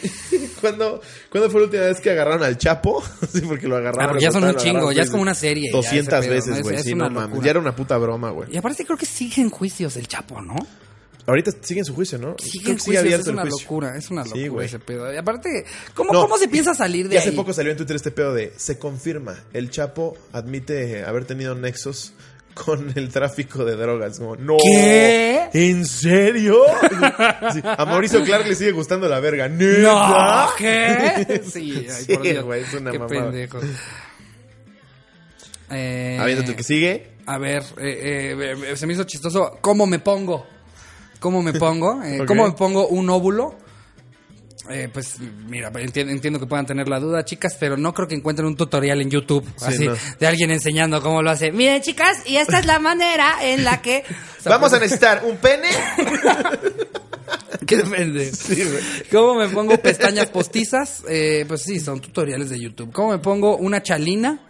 Speaker 2: ¿Cuándo, ¿Cuándo fue la última vez que agarraron al Chapo? Sí, porque lo agarraron.
Speaker 1: Ah, porque ya son un chingo, ya es
Speaker 2: seis
Speaker 1: como una
Speaker 2: veces.
Speaker 1: serie, ya,
Speaker 2: 200
Speaker 1: ese pedo,
Speaker 2: veces, güey, sí, no mames. Ya era una puta broma, güey.
Speaker 1: Y aparte creo que sigue en juicios el Chapo, ¿no?
Speaker 2: Ahorita sigue en su juicio, ¿no?
Speaker 1: Sigue
Speaker 2: Creo
Speaker 1: en
Speaker 2: que
Speaker 1: juicios, es
Speaker 2: el
Speaker 1: una
Speaker 2: juicio.
Speaker 1: locura, es una
Speaker 2: Sí,
Speaker 1: locura
Speaker 2: güey.
Speaker 1: ese pedo. Y aparte, ¿cómo,
Speaker 2: No,
Speaker 1: ¿cómo se piensa salir de
Speaker 2: Y
Speaker 1: ahí?
Speaker 2: hace poco salió en Twitter este pedo de se confirma, el Chapo admite haber tenido nexos con el tráfico de drogas. Como, no.
Speaker 1: ¿Qué?
Speaker 2: ¿En serio? Sí, a Mauricio Clark le sigue gustando la verga.
Speaker 1: No,
Speaker 2: ¿Neta?
Speaker 1: ¿qué? Sí, ay,
Speaker 2: Sí,
Speaker 1: por Dios.
Speaker 2: güey, es una
Speaker 1: Qué
Speaker 2: mamada.
Speaker 1: pendejo. Eh,
Speaker 2: Aviéntate el que sigue.
Speaker 1: A ver, eh, eh, eh, se me hizo chistoso. ¿Cómo me pongo? ¿Cómo me pongo? Eh. ¿Cómo me pongo un óvulo? Eh, pues mira, entiendo, entiendo que puedan tener la duda, chicas, pero no creo que encuentren un tutorial en YouTube
Speaker 2: Sí,
Speaker 1: así
Speaker 2: no.
Speaker 1: de alguien enseñando cómo lo hace. Miren, chicas, y esta es la manera en la que
Speaker 2: Vamos a necesitar un pene.
Speaker 1: ¿Qué depende?
Speaker 2: Sí.
Speaker 1: ¿Cómo me pongo pestañas postizas? Eh, pues sí, son tutoriales de YouTube. ¿Cómo me pongo una chalina?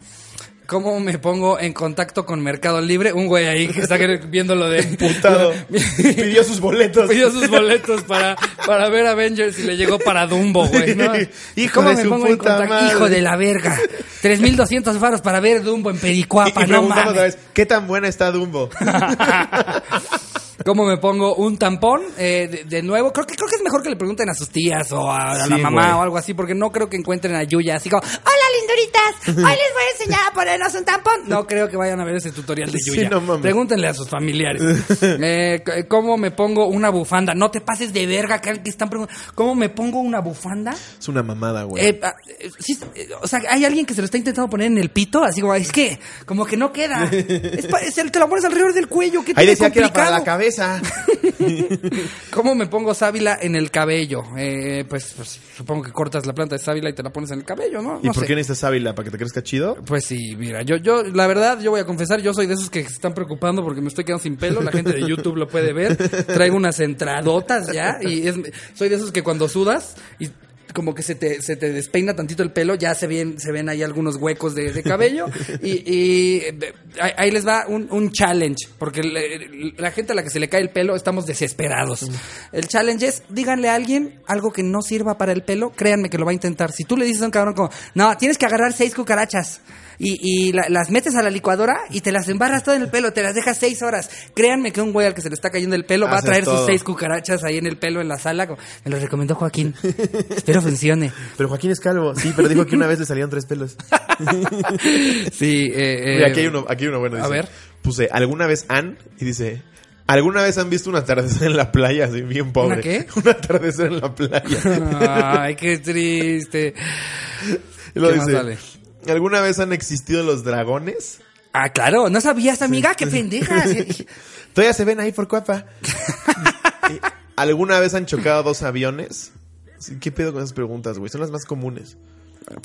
Speaker 1: ¿Cómo me pongo en contacto con Mercado Libre? Un güey ahí que está viendo lo de...
Speaker 2: Putado. Pidió sus boletos.
Speaker 1: Pidió sus boletos para, para ver Avengers y le llegó para Dumbo, güey, ¿no?
Speaker 2: Hijo
Speaker 1: ¿Cómo
Speaker 2: de
Speaker 1: me
Speaker 2: su
Speaker 1: pongo en contacto?
Speaker 2: madre.
Speaker 1: Hijo de la verga. 3.200 faros para ver Dumbo en
Speaker 2: Y, y
Speaker 1: Pericuapa, no
Speaker 2: otra
Speaker 1: mames.
Speaker 2: vez, ¿qué tan buena está Dumbo?
Speaker 1: ¿Cómo me pongo un tampón? Eh, de, de nuevo, creo que creo que es mejor que le pregunten a sus tías o a, a
Speaker 2: Sí,
Speaker 1: la mamá
Speaker 2: güey.
Speaker 1: o algo así, porque no creo que encuentren a Yuya así como, hola linduritas, hoy les voy a enseñar a ponernos un tampón. No creo que vayan a ver ese tutorial de
Speaker 2: Sí,
Speaker 1: Yuya.
Speaker 2: no mames.
Speaker 1: Pregúntenle a sus familiares. Eh, c- ¿Cómo me pongo una bufanda? No te pases de verga, que que están preguntando. ¿Cómo me pongo una bufanda?
Speaker 2: Es una mamada, güey.
Speaker 1: Eh, ah, eh, sí, eh, o sea, hay alguien que se lo está intentando poner en el pito, así como, es que, como que no queda. Es el- te lo pones alrededor del cuello, ¿qué
Speaker 2: Ahí decía que era para la
Speaker 1: complicado?
Speaker 2: Cabeza.
Speaker 1: ¿Cómo me pongo sábila en el cabello? Eh, pues, pues, supongo que cortas la planta de sábila y te la pones en el cabello, ¿no?
Speaker 2: ¿Y
Speaker 1: No
Speaker 2: por
Speaker 1: sé.
Speaker 2: qué necesitas sábila? ¿Para que te crezca chido?
Speaker 1: Pues sí, mira, yo, yo, la verdad, yo voy a confesar, yo soy de esos que se están preocupando porque me estoy quedando sin pelo, la gente de YouTube lo puede ver, traigo unas entradotas ya, y es, soy de esos que cuando sudas y como que se te, se te despeina tantito el pelo, ya se ven, se ven ahí algunos huecos de, de cabello, y, y, eh, ahí, ahí les va un, un challenge, porque le- la gente a la que se le cae el pelo estamos desesperados. El challenge es, díganle a alguien algo que no sirva para el pelo, créanme que lo va a intentar. Si tú le dices a un cabrón como, no, tienes que agarrar seis cucarachas, y, y la- las metes a la licuadora y te las embarras todo en el pelo, te las dejas seis horas. Créanme que un güey al que se le está cayendo el pelo va a traer sus seis cucarachas ahí en el pelo en la sala. Me lo recomendó Joaquín. Espero funcione.
Speaker 2: Pero Joaquín es calvo. Sí, pero dijo que una vez le salieron tres pelos.
Speaker 1: Sí, eh,
Speaker 2: Mira,
Speaker 1: eh,
Speaker 2: aquí hay uno, aquí hay uno bueno.
Speaker 1: a
Speaker 2: dice,
Speaker 1: ver.
Speaker 2: Puse, ¿alguna vez han? Y dice, ¿alguna vez han visto un atardecer en la playa? Así, bien pobre.
Speaker 1: ¿Una qué?
Speaker 2: Un atardecer en la playa.
Speaker 1: Ay, qué triste.
Speaker 2: Y luego
Speaker 1: ¿Qué más
Speaker 2: dice,
Speaker 1: sale?
Speaker 2: ¿Alguna vez han existido los dragones?
Speaker 1: Ah, claro, no sabías, amiga, qué pendeja.
Speaker 2: Todavía se ven ahí por cuapa. ¿Alguna vez han chocado dos aviones? ¿Qué pedo con esas preguntas, güey? Son las más comunes.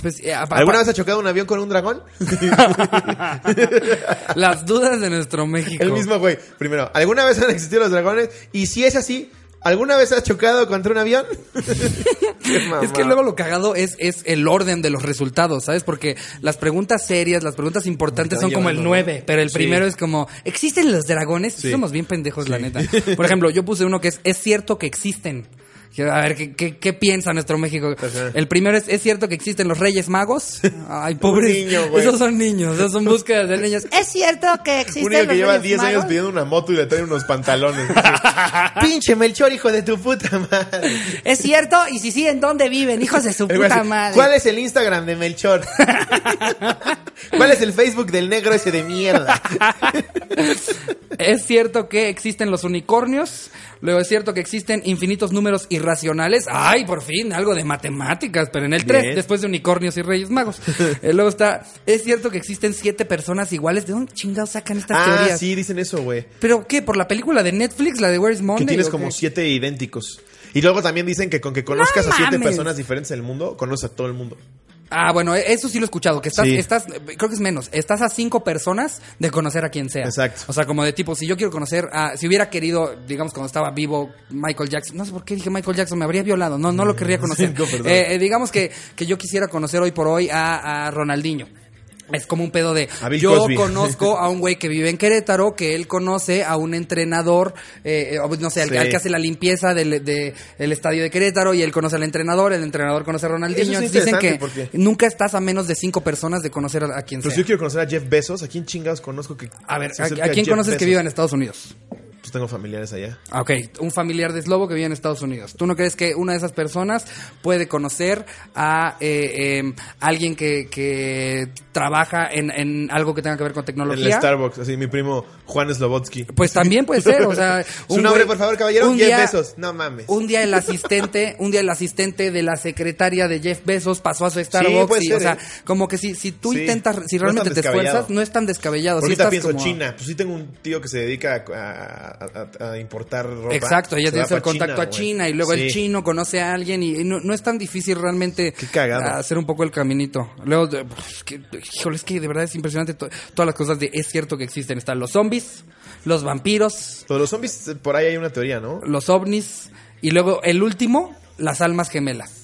Speaker 1: Pues, eh,
Speaker 2: ¿Alguna vez ha chocado un avión con un dragón?
Speaker 1: Las dudas de nuestro México.
Speaker 2: El mismo, güey. Primero, ¿alguna vez han existido los dragones? Y si es así, ¿alguna vez has chocado contra un avión? Qué
Speaker 1: Es que luego lo cagado es, es el orden de los resultados, ¿sabes? Porque las preguntas serias, las preguntas importantes son como el
Speaker 2: llevando, ¿no?
Speaker 1: 9, pero el
Speaker 2: Sí.
Speaker 1: primero es como, ¿existen los dragones?
Speaker 2: Sí.
Speaker 1: Somos bien pendejos, la neta. Por ejemplo, yo puse uno que es, ¿es cierto que existen? Quiero- A ver, ¿qué, qué, qué piensa nuestro México?
Speaker 2: Ajá.
Speaker 1: El primero es, ¿es cierto que existen los reyes magos? Ay, pobres.
Speaker 2: niño, güey.
Speaker 1: Esos son niños, esos son búsquedas de niños. ¿Es cierto que existen
Speaker 2: Un niño
Speaker 1: los
Speaker 2: que lleva
Speaker 1: reyes
Speaker 2: 10 años pidiendo una moto y le trae unos pantalones. Pinche Melchor, hijo de tu puta madre.
Speaker 1: ¿Es cierto? Y si sí, ¿en dónde viven? Hijos de su puta madre.
Speaker 2: ¿Cuál es el Instagram de Melchor? ¿Cuál es el Facebook del negro ese de mierda?
Speaker 1: Es cierto que existen los unicornios. Luego es cierto que existen infinitos números irracionales. Ay, por fin, algo de matemáticas, pero en el 3,
Speaker 2: Bien.
Speaker 1: después de unicornios y reyes magos. Eh, luego está, es cierto que existen siete personas iguales. ¿De dónde chingados sacan estas
Speaker 2: Ah,
Speaker 1: teorías?
Speaker 2: sí, dicen eso, güey.
Speaker 1: ¿Pero qué? ¿Por la película de Netflix, la de Where is Monday?
Speaker 2: Que tienes como
Speaker 1: qué?
Speaker 2: siete idénticos. Y luego también dicen que con que conozcas
Speaker 1: ¡No
Speaker 2: a siete
Speaker 1: mames!
Speaker 2: personas diferentes en el mundo, conoces a todo el mundo.
Speaker 1: Ah, bueno, eso sí lo he escuchado, que estás,
Speaker 2: Sí.
Speaker 1: estás, creo que es menos, estás a cinco personas de conocer a quien sea.
Speaker 2: Exacto.
Speaker 1: O sea, como de tipo, si yo quiero conocer a, si hubiera querido, digamos, cuando estaba vivo Michael Jackson, no sé por qué dije Michael Jackson, me habría violado, no, no lo querría conocer.
Speaker 2: Cinco.
Speaker 1: Eh, eh, digamos que, que yo quisiera conocer hoy por hoy a, a Ronaldinho. Es como un pedo de. Yo
Speaker 2: Cosby.
Speaker 1: conozco a un güey que vive en Querétaro, que él conoce a un entrenador, eh, no sé, al,
Speaker 2: Sí.
Speaker 1: al que hace la limpieza del de, el estadio de Querétaro y él conoce al entrenador, el entrenador conoce a Ronaldinho.
Speaker 2: Es
Speaker 1: dicen que nunca estás a menos de cinco personas de conocer a, a quien
Speaker 2: Pero si
Speaker 1: sea.
Speaker 2: yo quiero conocer a Jeff Bezos, ¿a quién chingados conozco que
Speaker 1: A ver, ¿a, a quién conoces que viva en Estados Unidos?
Speaker 2: Tengo familiares allá.
Speaker 1: Ah, Ok, un familiar de Slobo que vive en Estados Unidos. ¿Tú no crees que una de esas personas puede conocer a eh, eh, alguien que, que trabaja en, en algo que tenga que ver con
Speaker 2: En el
Speaker 1: tecnología?
Speaker 2: Starbucks, así mi primo Juan Slobotsky.
Speaker 1: Pues también puede ser, o sea,
Speaker 2: Su nombre,
Speaker 1: güey-
Speaker 2: por favor, caballero.
Speaker 1: un
Speaker 2: Jeff
Speaker 1: día-
Speaker 2: Bezos. No mames.
Speaker 1: Un día el asistente, un día el asistente de la secretaria de Jeff Bezos pasó a su Starbucks
Speaker 2: puede
Speaker 1: y,
Speaker 2: ser,
Speaker 1: o sea,
Speaker 2: ¿eh?
Speaker 1: como que si, si tú
Speaker 2: Sí.
Speaker 1: intentas, si realmente te esfuerzas, no es tan descabellado. Sí
Speaker 2: ahorita
Speaker 1: estás
Speaker 2: pienso
Speaker 1: como-
Speaker 2: China. Pues sí tengo un tío que se dedica a, a- a- a importar ropa.
Speaker 1: Exacto, ella
Speaker 2: va
Speaker 1: el contacto a. China y luego el chino conoce a alguien y, y no, no es tan difícil realmente hacer un poco el caminito. Luego, pues, que, híjole, es que de verdad es impresionante to- todas las cosas de es cierto que existen. Están los zombies, los vampiros,
Speaker 2: Pero los zombies, por ahí hay una teoría, ¿no?
Speaker 1: los ovnis y luego el último, las almas gemelas.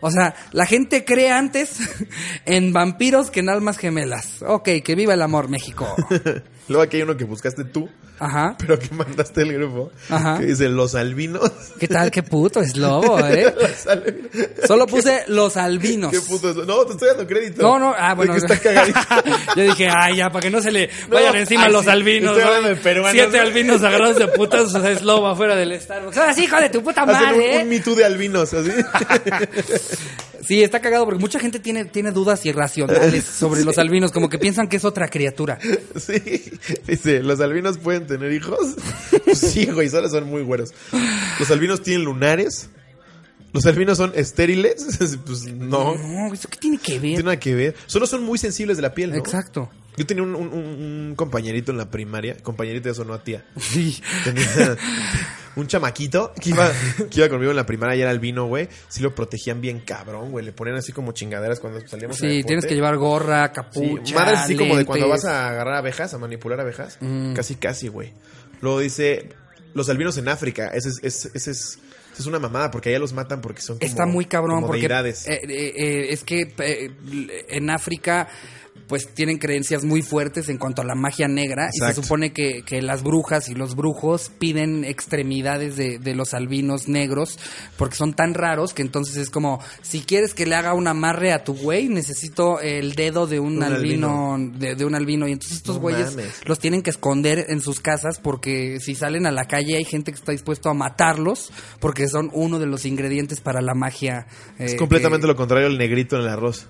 Speaker 1: O sea, la gente cree antes en vampiros que en almas gemelas. Ok, que viva el amor, México.
Speaker 2: Luego aquí hay uno que buscaste tú,
Speaker 1: Ajá.
Speaker 2: pero que mandaste el grupo.
Speaker 1: Ajá.
Speaker 2: Que dice los albinos.
Speaker 1: ¿Qué tal? Qué puto es lobo, ¿eh? Solo puse los albinos.
Speaker 2: ¿Qué puto es? No, te estoy dando crédito.
Speaker 1: No, no, ah, bueno.
Speaker 2: que está cagadito.
Speaker 1: Yo dije, ay, ya, para que no se le vayan encima
Speaker 2: ay,
Speaker 1: los
Speaker 2: sí,
Speaker 1: albinos.
Speaker 2: estoy
Speaker 1: ¿no?
Speaker 2: hablando de peruanos,
Speaker 1: Siete
Speaker 2: ¿no?
Speaker 1: albinos agarrados de putas, o sea, es lobo afuera del Starbucks. ¡Ah, hijo de tu puta madre!
Speaker 2: un,
Speaker 1: ¿eh?
Speaker 2: un Me Too de albinos, así.
Speaker 1: Sí, está cagado porque mucha gente tiene, tiene dudas irracionales sobre los albinos, como que piensan que es otra criatura.
Speaker 2: Sí. Dice, ¿los albinos pueden tener hijos? Sí, güey, solo son muy güeros. ¿Los albinos tienen lunares? ¿Los albinos son estériles? Pues no.
Speaker 1: No, ¿eso qué tiene que
Speaker 2: No tiene
Speaker 1: ver?
Speaker 2: nada que ver. Solo son muy sensibles de la piel, ¿no?
Speaker 1: Exacto.
Speaker 2: Yo tenía un, un- un- un compañerito en la primaria. Compañerito, eso no a tía.
Speaker 1: Sí.
Speaker 2: Tenía un chamaquito que iba, que iba conmigo en la primaria y era albino, güey. Sí lo protegían bien cabrón, güey. Le ponían así como chingaderas cuando salíamos
Speaker 1: Sí, tienes que llevar gorra,
Speaker 2: Sí,
Speaker 1: capucha.
Speaker 2: madres así como de cuando vas a agarrar abejas, a manipular abejas.
Speaker 1: Mm.
Speaker 2: Casi, casi, güey. Luego dice, los albinos en África. Ese es, ese es, ese es, esa es una mamada, porque allá los matan porque son como,
Speaker 1: Está muy cabrón
Speaker 2: como
Speaker 1: porque eh, eh, eh, es que eh, en África pues tienen creencias muy fuertes en cuanto a la magia negra y se supone que, que las brujas y los brujos piden extremidades de, de los albinos negros porque son tan raros que entonces es como si quieres que le haga un amarre a tu güey necesito el dedo de un,
Speaker 2: Un
Speaker 1: albino, De, de un albino y entonces estos
Speaker 2: No
Speaker 1: güeyes
Speaker 2: mames.
Speaker 1: los tienen que esconder en sus casas porque si salen a la calle hay gente que está dispuesto a matarlos porque son uno de los ingredientes para la magia.
Speaker 2: es
Speaker 1: eh,
Speaker 2: completamente lo contrario al negrito en el arroz.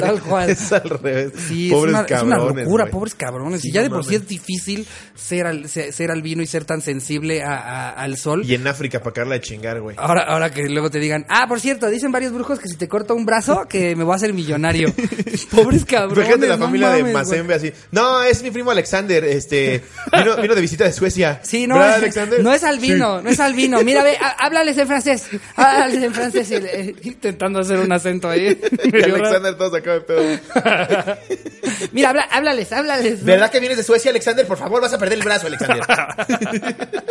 Speaker 1: Tal cual.
Speaker 2: Es al revés.
Speaker 1: Sí,
Speaker 2: pobres
Speaker 1: es, una, es una
Speaker 2: cabrones,
Speaker 1: locura, pobres cabrones.
Speaker 2: Sí,
Speaker 1: y ya de por sí
Speaker 2: mames.
Speaker 1: es difícil ser, al, ser, albino y ser tan sensible a- a- al sol.
Speaker 2: Y en África para acabarla de chingar, güey.
Speaker 1: Ahora, ahora que luego te digan, ah, por cierto, dicen varios brujos que si te corto un brazo, que me voy a hacer millonario. Pobres cabrones.
Speaker 2: Fíjate la
Speaker 1: no
Speaker 2: familia
Speaker 1: mames,
Speaker 2: de. Mazembe así. No, es mi primo Alexander, este, vino, vino de visita de Suecia.
Speaker 1: Sí, no,
Speaker 2: ¿Verdad,
Speaker 1: es,
Speaker 2: Alexander?
Speaker 1: no es albino, no es albino. Mira, ve, há- háblales en francés. Háblales en francés. y eh, intentando hacer un acento ahí.
Speaker 2: Y Alexander todo sacado de pedo.
Speaker 1: Mira, habla- háblales, háblales.
Speaker 2: ¿Verdad que vienes de Suecia, Alexander? Por favor, vas a perder el brazo, Alexander.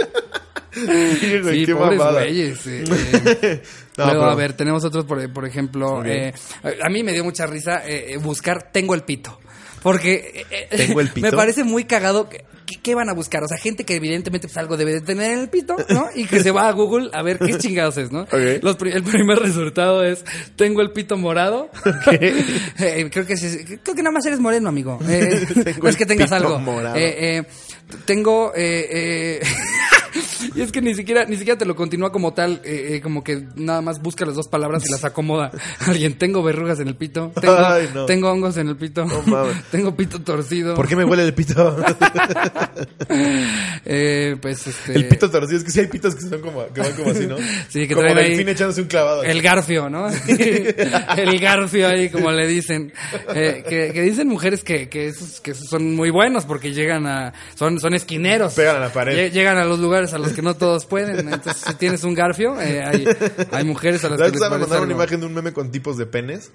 Speaker 1: Sí,
Speaker 2: Qué
Speaker 1: pobres güeyes. eh, eh.
Speaker 2: No,
Speaker 1: Luego,
Speaker 2: pero-
Speaker 1: a ver, tenemos otros, por, por ejemplo, eh, a mí me dio mucha risa eh, eh, buscar Tengo el pito. Porque eh,
Speaker 2: ¿Tengo el pito?
Speaker 1: me parece muy cagado. que- ¿Qué, van a buscar? O sea, gente que evidentemente pues, algo debe de tener en el pito, ¿no? Y que se va a Google a ver qué chingados es, ¿no?
Speaker 2: Ok.
Speaker 1: Los el primer resultado es, tengo el pito morado. Eh, creo que sí- creo que nada más eres moreno, amigo. Eh, no es que tengas algo. Eh, eh, tengo... y es que ni siquiera, ni siquiera te lo continúa como tal, eh, eh, como que nada más busca las dos palabras y las acomoda. Alguien, tengo verrugas en el pito, tengo,
Speaker 2: Ay, no.
Speaker 1: tengo hongos en el pito,
Speaker 2: No
Speaker 1: tengo pito torcido.
Speaker 2: ¿Por qué me huele el pito?
Speaker 1: Eh, pues este...
Speaker 2: El pito torcido, es que sí hay pitos que son como, que van como así, ¿no?
Speaker 1: Sí, que
Speaker 2: como
Speaker 1: traen ahí
Speaker 2: delfín echándose un clavado.
Speaker 1: El garfio, ¿no? el garfio ahí, como le dicen. Eh, que, que dicen mujeres que, que, esos, que esos son muy buenos porque llegan a... Son, son esquineros.
Speaker 2: Pegan a la pared.
Speaker 1: Lle- Llegan a los lugares a los que no todos pueden. Entonces, si tienes un garfio, eh, hay, hay mujeres a las
Speaker 2: La
Speaker 1: que les parece
Speaker 2: mandaron una imagen de un meme con tipos de penes.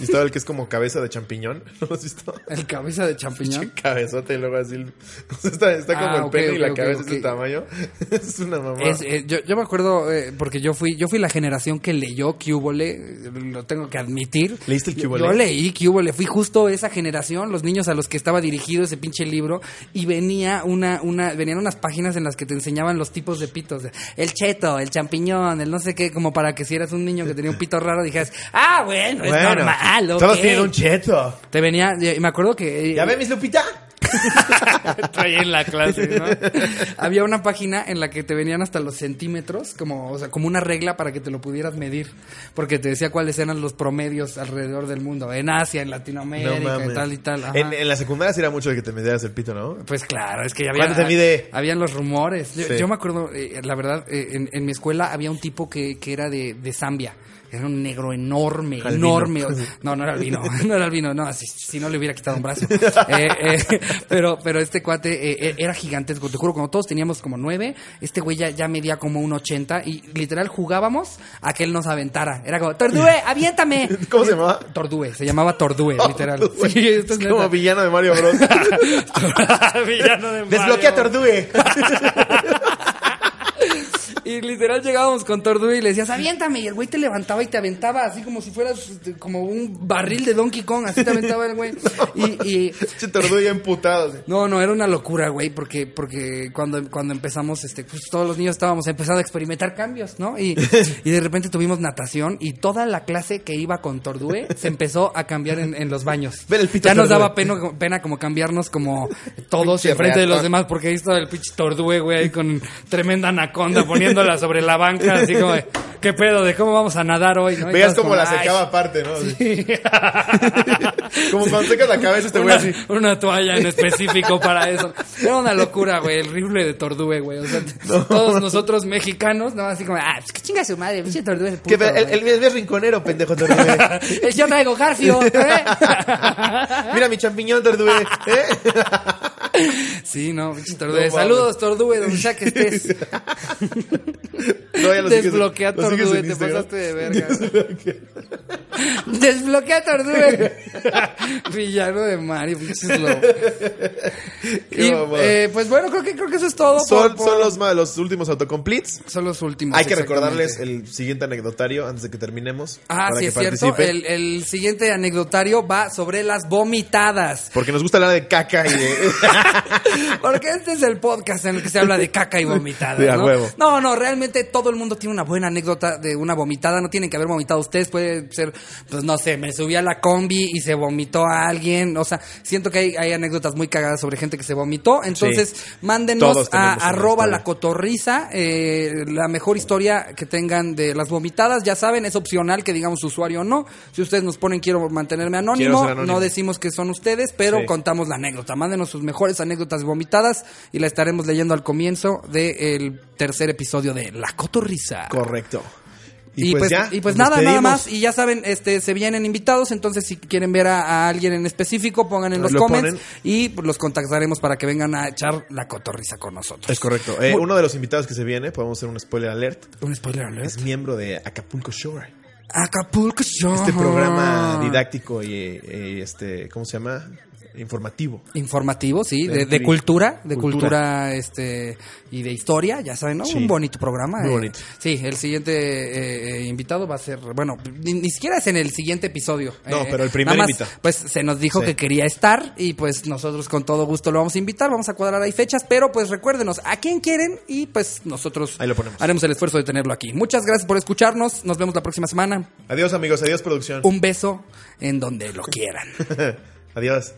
Speaker 2: Y estaba el que es como cabeza de champiñón. ¿No lo has visto?
Speaker 1: El cabeza de champiñón.
Speaker 2: Cabezote y luego así. el- o sea, está, está como
Speaker 1: Ah,
Speaker 2: el
Speaker 1: ok,
Speaker 2: pene y la cabeza es de tamaño. es una mamá.
Speaker 1: Es, eh, yo, yo me acuerdo, eh, porque yo fui yo fui la generación que leyó Cubole, eh, lo tengo que admitir.
Speaker 2: ¿Leíste el
Speaker 1: Yo-
Speaker 2: Cúbole?
Speaker 1: Yo, leí Cubole, fui justo esa generación, los niños a los que estaba dirigido ese pinche libro, y venía una, una, venían unas páginas en las que te enseñaban los tipos de pitos. El cheto, el champiñón, el no sé qué, como para que si eras un niño que tenía un pito raro, dijeras, ah, bueno, es ok".
Speaker 2: Todos tienen un cheto.
Speaker 1: Te venía, y me acuerdo que... eh,
Speaker 2: ¿Ya ves, mis Lupita?
Speaker 1: Traía en la clase, ¿no? Había una página en la que te venían hasta los centímetros, como, o sea, como una regla para que te lo pudieras medir, porque te decía cuáles eran los promedios alrededor del mundo, en Asia, en Latinoamérica,
Speaker 2: No
Speaker 1: y tal y tal.
Speaker 2: En, en la secundaria sí era mucho de que te medieras el pito, ¿no?
Speaker 1: Pues claro, es que ya había,
Speaker 2: ¿Cuánto te mide?
Speaker 1: habían los rumores. Yo,
Speaker 2: Sí.
Speaker 1: yo me acuerdo, eh, la verdad, eh, en, en mi escuela había un tipo que, que era de, de Zambia. Era un negro enorme, enorme. No, no era albino, no era albino, no, si, si no le hubiera quitado un brazo. Eh, eh, pero, pero este cuate eh, eh, era gigantesco, te juro, cuando todos teníamos como nueve, este güey ya, ya medía como un ochenta y literal jugábamos a que él nos aventara. Era como, Tordue, aviéntame.
Speaker 2: ¿Cómo se llamaba?
Speaker 1: Tordue, se llamaba Tordue, literal.
Speaker 2: Tordue.
Speaker 1: Sí, esto es
Speaker 2: Es como villano de Mario Bros.
Speaker 1: Villano de
Speaker 2: Desbloquea
Speaker 1: Mario.
Speaker 2: Tordue.
Speaker 1: Y literal llegábamos con Tordue y le decías, aviéntame. Y el güey te levantaba y te aventaba así como si fueras este, como un barril de Donkey Kong. Así te aventaba el güey. Y, y-
Speaker 2: Che Tordue ya emputado.
Speaker 1: no, no, era una locura, güey, porque, porque cuando, cuando empezamos, este, pues todos los niños estábamos empezando a experimentar cambios, ¿no? Y, y de repente tuvimos natación y toda la clase que iba con Tordue se empezó a cambiar en, en los baños.
Speaker 2: Ver el pito
Speaker 1: ya nos daba pena, pena como cambiarnos como todos enfrente de los demás, porque ahí estaba el pinche Tordue, güey, ahí con tremenda anaconda sobre la banca, así como, de, ¿qué pedo? ¿De cómo vamos a nadar hoy? ¿no? Todos
Speaker 2: como la
Speaker 1: "Ay,
Speaker 2: secaba aparte, ¿no? Así. Como cuando secas la cabeza este güey
Speaker 1: una,
Speaker 2: así.
Speaker 1: una toalla en específico para eso. Era una locura, güey, el rifle de Tordue, güey. O sea, todos nosotros mexicanos, ¿no? Así como, ah, pues que chinga su madre, pinche Tordue
Speaker 2: Que
Speaker 1: puto,
Speaker 2: el, el, el- rinconero, pendejo Tordue.
Speaker 1: El yo traigo Garfio, ¿eh?
Speaker 2: Mira mi champiñón Tordue. ¿eh?
Speaker 1: Sí, no, pinche
Speaker 2: No
Speaker 1: Tordue.
Speaker 2: mames.
Speaker 1: Saludos, Tordue, donde sea que estés.
Speaker 2: No, ya lo sigues-
Speaker 1: Desbloquea
Speaker 2: lo sigues
Speaker 1: Tordue,
Speaker 2: en
Speaker 1: te
Speaker 2: Instagram.
Speaker 1: pasaste de verga. Desbloquea Tordue. Villano de Mario, Y, eh, pues bueno, creo que, creo que eso es todo.
Speaker 2: Son,
Speaker 1: por- por-
Speaker 2: son los, los últimos autocompletes.
Speaker 1: son los últimos.
Speaker 2: Hay que recordarles el siguiente anecdotario antes de que terminemos.
Speaker 1: Ah, sí, es cierto. El, el siguiente anecdotario va sobre las vomitadas.
Speaker 2: Porque nos gusta hablar de caca y de...
Speaker 1: Porque este es el podcast en el que se habla de caca y vomitada.
Speaker 2: Sí, a
Speaker 1: ¿no?
Speaker 2: huevo.
Speaker 1: no, no, realmente todo el mundo tiene una buena anécdota de una vomitada. No tienen que haber vomitado ustedes. Puede ser, pues no sé, me subí a la combi y se vomitó a alguien. O sea, siento que hay, hay anécdotas muy cagadas sobre gente que se vomitó. Entonces, mándenos a arroba la cotorriza. eh, la mejor historia que tengan de las vomitadas. Ya saben, es opcional que digamos usuario o no. Si ustedes nos ponen quiero mantenerme anónimo, no decimos que son ustedes, pero
Speaker 2: Sí.
Speaker 1: contamos la anécdota. Mándenos sus mejores anécdotas vomitadas y la estaremos leyendo al comienzo del tercer episodio de La Cotorrisa.
Speaker 2: Correcto.
Speaker 1: Y, pues,
Speaker 2: ya.
Speaker 1: y pues
Speaker 2: nos
Speaker 1: nada, nada más. Y ya saben, este se vienen invitados, entonces si quieren ver a, a alguien en específico, pongan en los
Speaker 2: Lo
Speaker 1: comments
Speaker 2: ponen.
Speaker 1: y pues, los contactaremos para que vengan a echar la cotorriza con nosotros.
Speaker 2: Es correcto. Eh, uno de los invitados que se viene, podemos hacer un spoiler alert,
Speaker 1: Un spoiler alert.
Speaker 2: es miembro de Acapulco Shore.
Speaker 1: Acapulco Shore.
Speaker 2: Este programa didáctico y, y, este, ¿cómo se llama? Informativo.
Speaker 1: Informativo, sí, de,
Speaker 2: De-
Speaker 1: de cultura, de
Speaker 2: cultura.
Speaker 1: cultura, este y de historia, ya saben, ¿no?
Speaker 2: Sí.
Speaker 1: Un bonito programa.
Speaker 2: Muy
Speaker 1: eh.
Speaker 2: bonito.
Speaker 1: Sí, el siguiente eh, eh, invitado va a ser, bueno, ni, ni siquiera es en el siguiente episodio.
Speaker 2: No,
Speaker 1: Eh,
Speaker 2: pero el primer invitado.
Speaker 1: Pues se nos dijo
Speaker 2: Sí.
Speaker 1: que quería estar y pues nosotros con todo gusto lo vamos a invitar, vamos a cuadrar ahí fechas, pero pues recuérdenos a quién quieren y pues nosotros
Speaker 2: Ahí lo ponemos.
Speaker 1: haremos el esfuerzo de tenerlo aquí. Muchas gracias por escucharnos, nos vemos la próxima semana.
Speaker 2: Adiós amigos, adiós producción.
Speaker 1: Un beso en donde lo quieran.
Speaker 2: adiós.